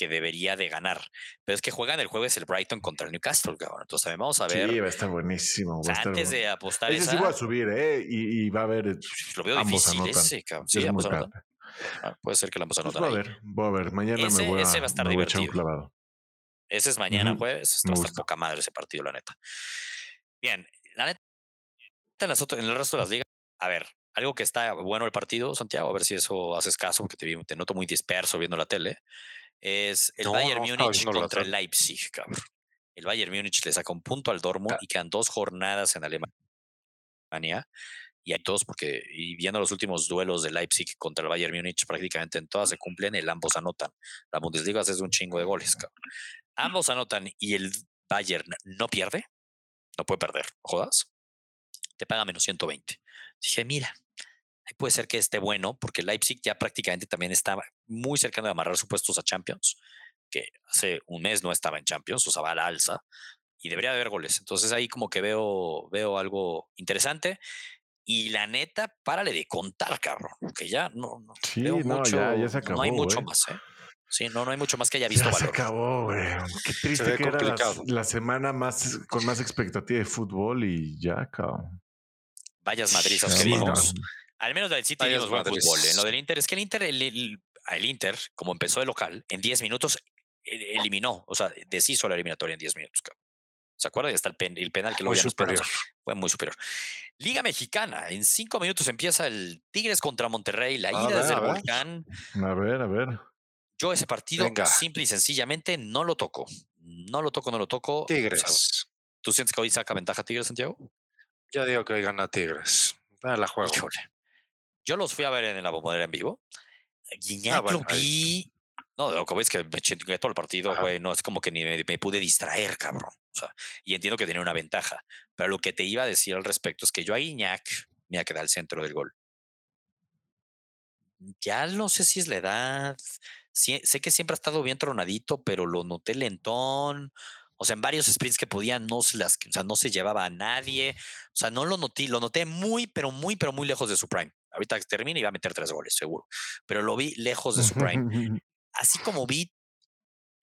que debería de ganar. Pero es que juegan el jueves el Brighton contra el Newcastle, cabrón. Entonces vamos a ver. Sí, va a estar buenísimo. antes de apostar ese esa, sí va a subir, ¿eh? Y, va a haber. Eh, lo veo difícil ese, cabrón. Sí, ambos anotan. Ah, puede ser que la ambos pues anotan. voy a ver, voy a ver. Mañana me voy a, ese va a estar divertido. Ese es mañana, jueves. va a estar poca madre ese partido, la neta. Bien, la neta, en, en el resto de las ligas, a ver, algo que está bueno el partido, Santiago, a ver si eso haces caso, porque te, te noto muy disperso viendo la tele es el Bayern Múnich contra el Leipzig, cabrón. El Bayern Múnich le saca un punto al Dortmund y quedan dos jornadas en Alemania. Y hay todos, porque y viendo los últimos duelos de Leipzig contra el Bayern Múnich, prácticamente en todas se cumplen, el ambos anotan. La Bundesliga hace un chingo de goles, cabrón. Ambos anotan y el Bayern no pierde, no puede perder, jodas, te paga menos 120. Dije, mira, puede ser que esté bueno, porque Leipzig ya prácticamente también está muy cercano de amarrar supuestos a Champions, que hace un mes no estaba en Champions, o sea, va a la alza, y debería haber goles. Entonces ahí como que veo, veo algo interesante. Y la neta, párale de contar, cabrón, que ya no, no, no, ya, se acabó, no hay mucho más, ¿eh? Sí, no, no hay mucho más que haya visto. Ya se acabó, güey. Qué triste que era la, semana más con más expectativa de fútbol y ya, cabrón. Vayas madrizas que vimos. Al menos del City vimos buen fútbol. En lo del Inter, es que el Inter, el, Inter, como empezó de local, en 10 minutos e, eliminó, o sea, deshizo la eliminatoria en 10 minutos. ¿Se acuerdan? Está el, el penal que lo superior. Fue muy superior. Liga Mexicana, en 5 minutos empieza el Tigres contra Monterrey, la ida desde el volcán. A ver, a ver. Yo ese partido, simple y sencillamente, no lo toco. No lo toco, no lo toco. Tigres. ¿Tú sientes que hoy saca ventaja Tigres, Santiago? Yo digo que hoy gana Tigres. la juego. Yo los fui a ver en la bombonera en vivo. Ah, Guiñac lo vi. No, lo que ves es que me chingué todo el partido, güey. No es como que ni me, pude distraer, cabrón. O sea, y entiendo que tenía una ventaja. Pero lo que te iba a decir al respecto es que yo a Guiñac, me quedado al centro del gol. Ya no sé si es la edad. sé que siempre ha estado bien tronadito, pero lo noté lentón. O sea, en varios sprints que podía, no se las, o sea, no se llevaba a nadie. O sea, no lo noté, lo noté muy, pero muy, pero muy lejos de su prime. Ahorita que termine iba a meter tres goles, seguro. Pero lo vi lejos de su prime. Así como vi,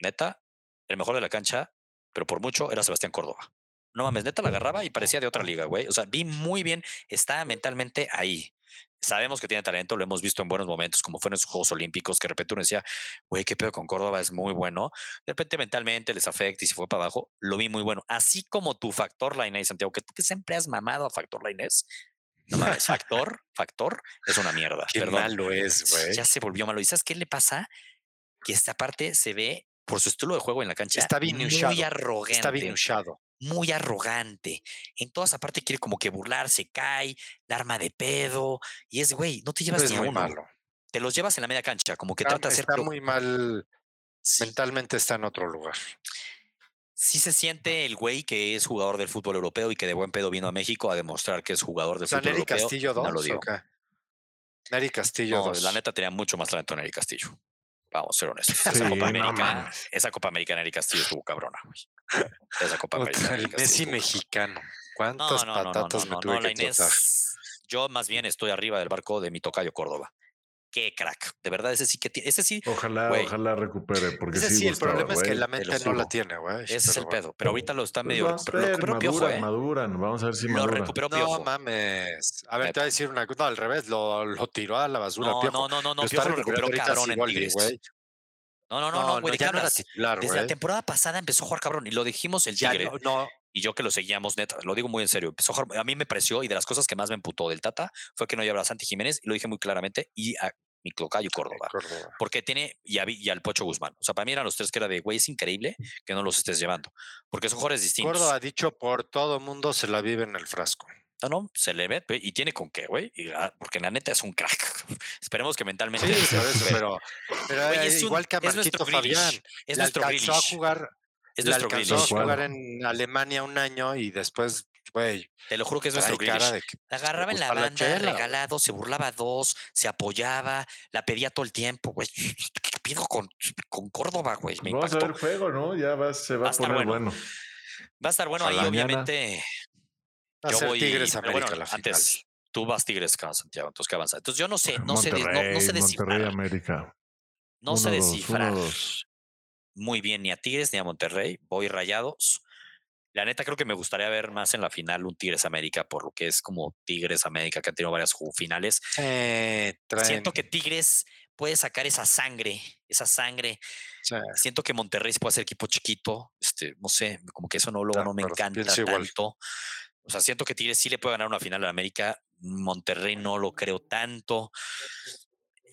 neta, el mejor de la cancha, pero por mucho, era Sebastián Córdoba. No mames, neta la agarraba y parecía de otra liga, güey. O sea, vi muy bien, estaba mentalmente ahí. Sabemos que tiene talento, lo hemos visto en buenos momentos, como fue en los Juegos Olímpicos, que de repente uno decía, güey, qué pedo con Córdoba, es muy bueno. De repente mentalmente les afecta y se fue para abajo, lo vi muy bueno. Así como tu factor line Santiago, que tú que siempre has mamado a factor line no mames, factor, factor es una mierda. Qué malo es, güey. Ya se volvió malo. ¿Y sabes qué le pasa? Que esta parte se ve por su estilo de juego en la cancha. Está bien muy arrogante. Está bien usado. Muy arrogante. En toda esa parte quiere como que burlarse, cae, la arma de pedo. Y es, güey, no te llevas ni a uno. Malo. Te los llevas en la media cancha, como que trata de hacer. Está muy mal. Mentalmente está en otro lugar sí se siente el güey que es jugador del fútbol europeo y que de buen pedo vino a México a demostrar que es jugador del fútbol europeo. Castillo 2, no lo digo. Neri Castillo no, La neta tenía mucho más talento Neri Castillo. Vamos a ser honestos. esa, Copa América, esa Copa América Neri Castillo estuvo cabrona, güey. Esa Copa América. El Messi mexicano. ¿Cuántas patatas me tuve que Yo más bien estoy arriba del barco de mi tocayo Córdoba qué crack. De verdad, ese sí que tiene. Ese sí. Ojalá, ojalá recupere. Porque ese sí, el problema es que la mente no la tiene, güey. Ese es el pedo. Pero ahorita lo está pues medio. Lo recuperó Piojo, ¿eh? Maduran, vamos a ver si Lo recuperó Piojo. No mames. A ver, te voy a decir una cosa. al revés, lo, lo tiró a la basura. No, no, no, no, no. Piojo lo recuperó cabrón en Tigres. No, no, no, no, güey. No, Desde la temporada pasada empezó a jugar cabrón y lo dijimos el Tigre. no, y yo que lo seguíamos, neta, lo digo muy en serio. Empezó a, a mí me pareció y de las cosas que más me emputó del Tata fue que no llevaba a Santi Jiménez y lo dije muy claramente y a mi Clocayo Córdoba, Córdoba. Porque tiene y, y, al Pocho Guzmán. O sea, para mí eran los tres que era de, güey, es increíble que no los estés llevando porque son jugadores distintos. Córdoba ha dicho por todo mundo se la vive en el frasco. No, no, se le ve y tiene con qué, güey. Ah, porque la neta es un crack. Esperemos que mentalmente. Sí, pero, pero, es igual que a Marquito Fabián. Es nuestro alcanzó a jugar. Es nuestro alcanzó a jugar en Alemania un año y después, güey. Te lo juro que es nuestro Grealish. Agarraba en la banda, regalado, se burlaba dos, se apoyaba, la pedía todo el tiempo, güey. ¿Qué pido con, con Córdoba, güey? Vamos a ver juego, ¿no? Ya va, se va, a poner bueno. Va a estar bueno ahí, obviamente. yo voy, Tigres América la antes tú vas Tigres acá, Santiago, entonces qué avanza. Entonces yo no sé, no sé, no, sé descifrar. América. No sé descifrar muy bien ni a Tigres ni a Monterrey. Voy rayados. La neta creo que me gustaría ver más en la final un Tigres América por lo que es como Tigres América que han tenido varias finales. Siento que Tigres puede sacar esa sangre, esa sangre. Siento que Monterrey puede ser equipo chiquito, este, no sé, como que eso no, lo, no me encanta tanto. O sea, siento que Tigres sí le puede ganar una final a América. Monterrey no lo creo tanto.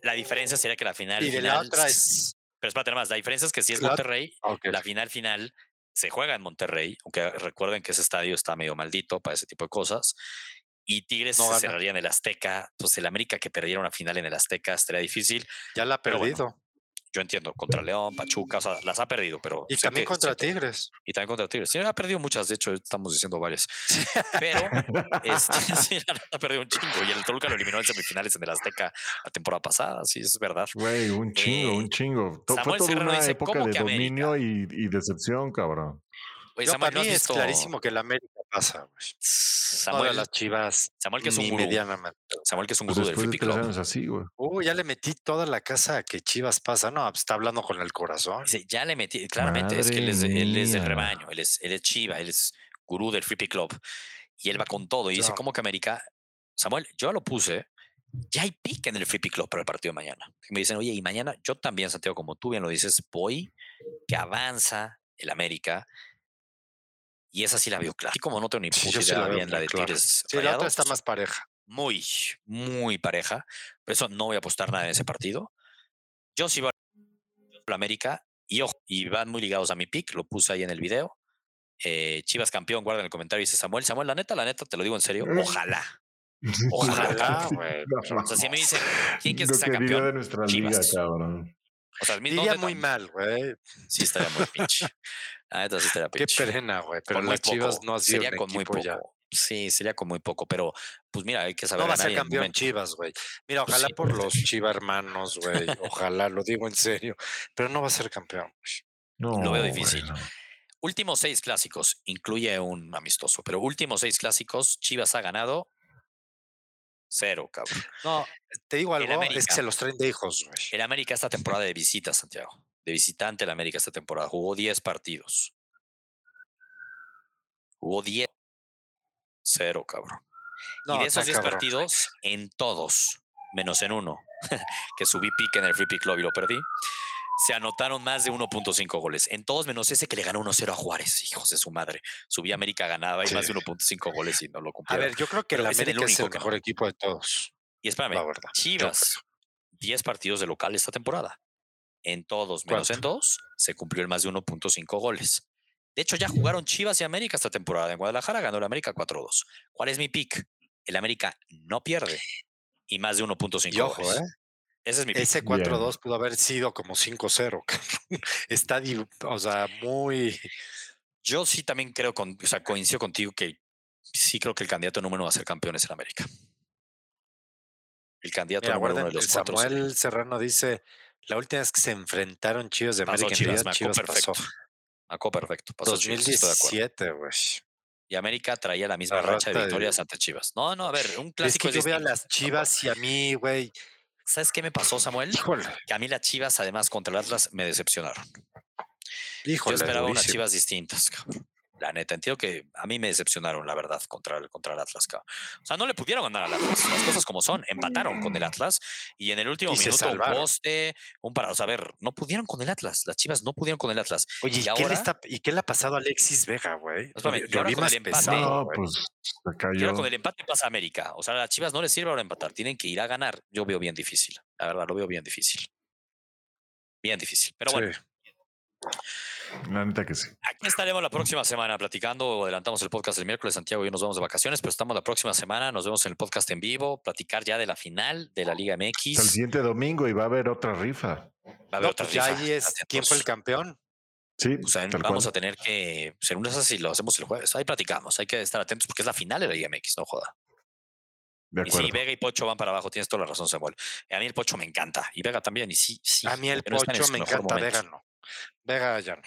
La diferencia sería que la final. Y de la otra es. Pero espérate más, la diferencia es que si es Monterrey, la final final se juega en Monterrey, aunque recuerden que ese estadio está medio maldito para ese tipo de cosas. Y Tigres se cerraría en el Azteca. Entonces, el América que perdiera una final en el Azteca estaría difícil. Ya la ha perdido yo entiendo, contra León, Pachuca, o sea, las ha perdido, pero... Y también contra Tigres. Y también contra Tigres. Sí, ha perdido muchas, de hecho, estamos diciendo varias. Pero, este, sí, ha perdido un chingo. Y el Toluca lo eliminó en semifinales en el Azteca la temporada pasada, sí, es verdad. Güey, un chingo, un eh, chingo. Fue toda una época de dominio y, y decepción, cabrón. Oye, Samuel, para mí es clarísimo que el América pasa, Samuel, las Chivas. Samuel que es un gurú. Samuel que es un pues gurú del Flippy Club. así, güey. Uh, ya le metí toda la casa a que Chivas pasa. No, pues, está hablando con el corazón. ya le metí, claramente, es que él es, él es, del rebaño, él es, él es Chiva, él es gurú del Flippy Club. Y él va con todo. Y dice, ¿cómo que América? Samuel, yo lo puse. Ya hay pique en el Flippy Club para el partido de mañana. me dicen, oye, y mañana yo también, Santiago, como tú bien lo dices, voy que avanza el América y esa sí la veo clara. Así como no tengo ni puta idea bien la de Tigres. Sí, la otra está más pareja. Muy, muy pareja. Por eso no voy a apostar nada en ese partido. Yo sí voy a la América y ojo, y van muy ligados a mi pick, lo puse ahí en el video. Eh, Chivas campeón, guarda en el comentario, dice Samuel. Samuel, la neta, la neta, te lo digo en serio, ojalá. Ojalá, güey. O sea, si me dicen, ¿quién quiere que sea campeón? De nuestra Liga, cabrón. O sea, Diría muy mal, güey. Sí, estaría muy pinche. Ah, entonces. Qué pena, güey. Pero las Chivas no ha sido Sería con muy poco. Sí, sería con muy poco, pero pues mira, hay que saber. No va a ser campeón Chivas, güey. Mira, pues ojalá por los Chivas hermanos, güey. Ojalá, lo digo en serio. Pero no va a ser campeón. No, lo veo difícil. Últimos seis clásicos, incluye un amistoso, pero últimos seis clásicos, Chivas ha ganado cero, cabrón. No, te digo algo, es que se los traen de hijos, güey. El América esta temporada de visita, Santiago de visitante el América esta temporada. Jugó 10 partidos. Jugó 10. Cero, cabrón. y de esos 10 partidos, en todos, menos en uno, que subí pique en el Free Pick Club y lo perdí, se anotaron más de 1.5 goles. En todos menos ese que le ganó 1-0 a Juárez, hijos de su madre. Subí América ganaba y más de 1.5 goles y no lo cumplió. A ver, yo creo que el América es el, mejor equipo de todos. Y espérame, Chivas, 10 partidos de local esta temporada en todos, menos en dos, se cumplió el más de 1.5 goles. De hecho, ya jugaron Chivas y América esta temporada. En Guadalajara ganó el América 4-2. ¿Cuál es mi pick? El América no pierde y más de 1.5 goles. ¿eh? Ese es mi pick. Ese 4-2 pudo haber sido como 5-0. Está, o sea, muy. Yo sí también creo, con, o sea, coincido contigo que sí creo que el candidato número uno va a ser campeón es el América. El candidato número uno de los Samuel Serrano dice: la última vez que se enfrentaron Chivas de América Chivas, Chivas perfecto. pasó. perfecto. Pasó 2017, güey. Y América traía la misma racha de victorias ante Chivas. No, no, a ver, un clásico. Es que yo veo a las Chivas y a mí, güey. ¿Sabes qué me pasó, Samuel? Que a mí las Chivas, además, contra el Atlas, me decepcionaron. Híjole, yo esperaba unas Chivas distintas, cabrón. La neta. Entiendo que a mí me decepcionaron, la verdad, contra el, contra el Atlas. O sea, no le pudieron ganar al Atlas. Las cosas como son, empataron con el Atlas y en el último minuto un poste, un para, o sea, a ver, no pudieron con el Atlas. Las Chivas no pudieron con el Atlas. Oye, ¿y, ahora, qué, le ¿y qué le ha pasado a Alexis Vega, güey? Yo, vi más el empate, no, pues, con el empate pasa América. O sea, a las Chivas no les sirve ahora empatar, tienen que ir a ganar. Yo veo bien difícil. La verdad, lo veo bien difícil. Bien difícil. Pero bueno. La neta que sí. Aquí estaremos la próxima semana platicando. Adelantamos el podcast el miércoles, Santiago y yo nos vamos de vacaciones, pero estamos la próxima semana. Nos vemos en el podcast en vivo, platicar ya de la final de la Liga MX. El siguiente domingo y va a haber otra rifa. Va a haber otra pues rifa. Ya es, ¿Quién fue el campeón? Sí, pues vamos a tener que, según esas, si lo hacemos el jueves, ahí platicamos. Hay que estar atentos porque es la final de la Liga MX, no joda. Y si Vega y Pocho van para abajo, tienes toda la razón, Samuel. A mí el Pocho me encanta. Y Vega también. Y sí, sí. A mí el Pocho me encanta, Vega no. Vega ya no.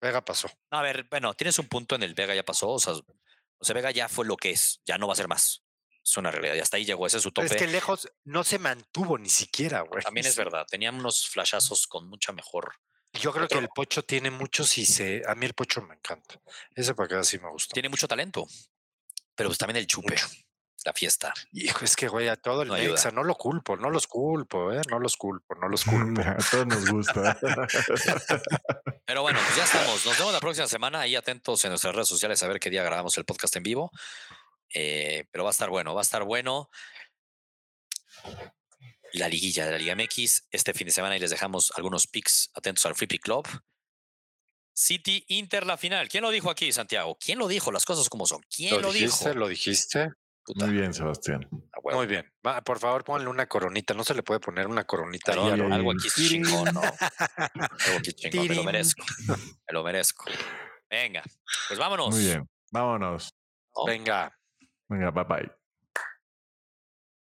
Vega pasó. a ver, bueno, tienes un punto en el Vega ya pasó. O sea, o sea, Vega ya fue lo que es. Ya no va a ser más. Es una realidad. Y hasta ahí llegó. Ese es su tope. es que lejos no se mantuvo ni siquiera, güey. También es verdad. Tenía unos flashazos con mucha mejor. Yo creo que el Pocho tiene muchos y se. A mí el Pocho me encanta. Ese para acá sí me gusta. Tiene mucho talento. Pero pues también el chupe la fiesta. Hijo, es que, güey, a todo el no no lo culpo, no los culpo, ¿eh? No los culpo, no los culpo. a todos nos gusta. Pero bueno, pues ya estamos. Nos vemos la próxima semana. Ahí atentos en nuestras redes sociales a ver qué día grabamos el podcast en vivo. Eh, pero va a estar bueno, va a estar bueno. La liguilla de la Liga MX. Este fin de semana y les dejamos algunos picks atentos al Free Pick Club. City Inter la final. ¿Quién lo dijo aquí, Santiago? ¿Quién lo dijo? Las cosas como son. ¿Quién lo, dijiste, dijo? Lo dijiste. Muy bien, Sebastián. Muy bien. por favor, pónganle una coronita. No se le puede poner una coronita. algo aquí chingón, ¿no? algo aquí chingón. Me lo merezco. Me lo merezco. Venga, pues vámonos. Muy bien. Vámonos. Venga. Venga, bye bye.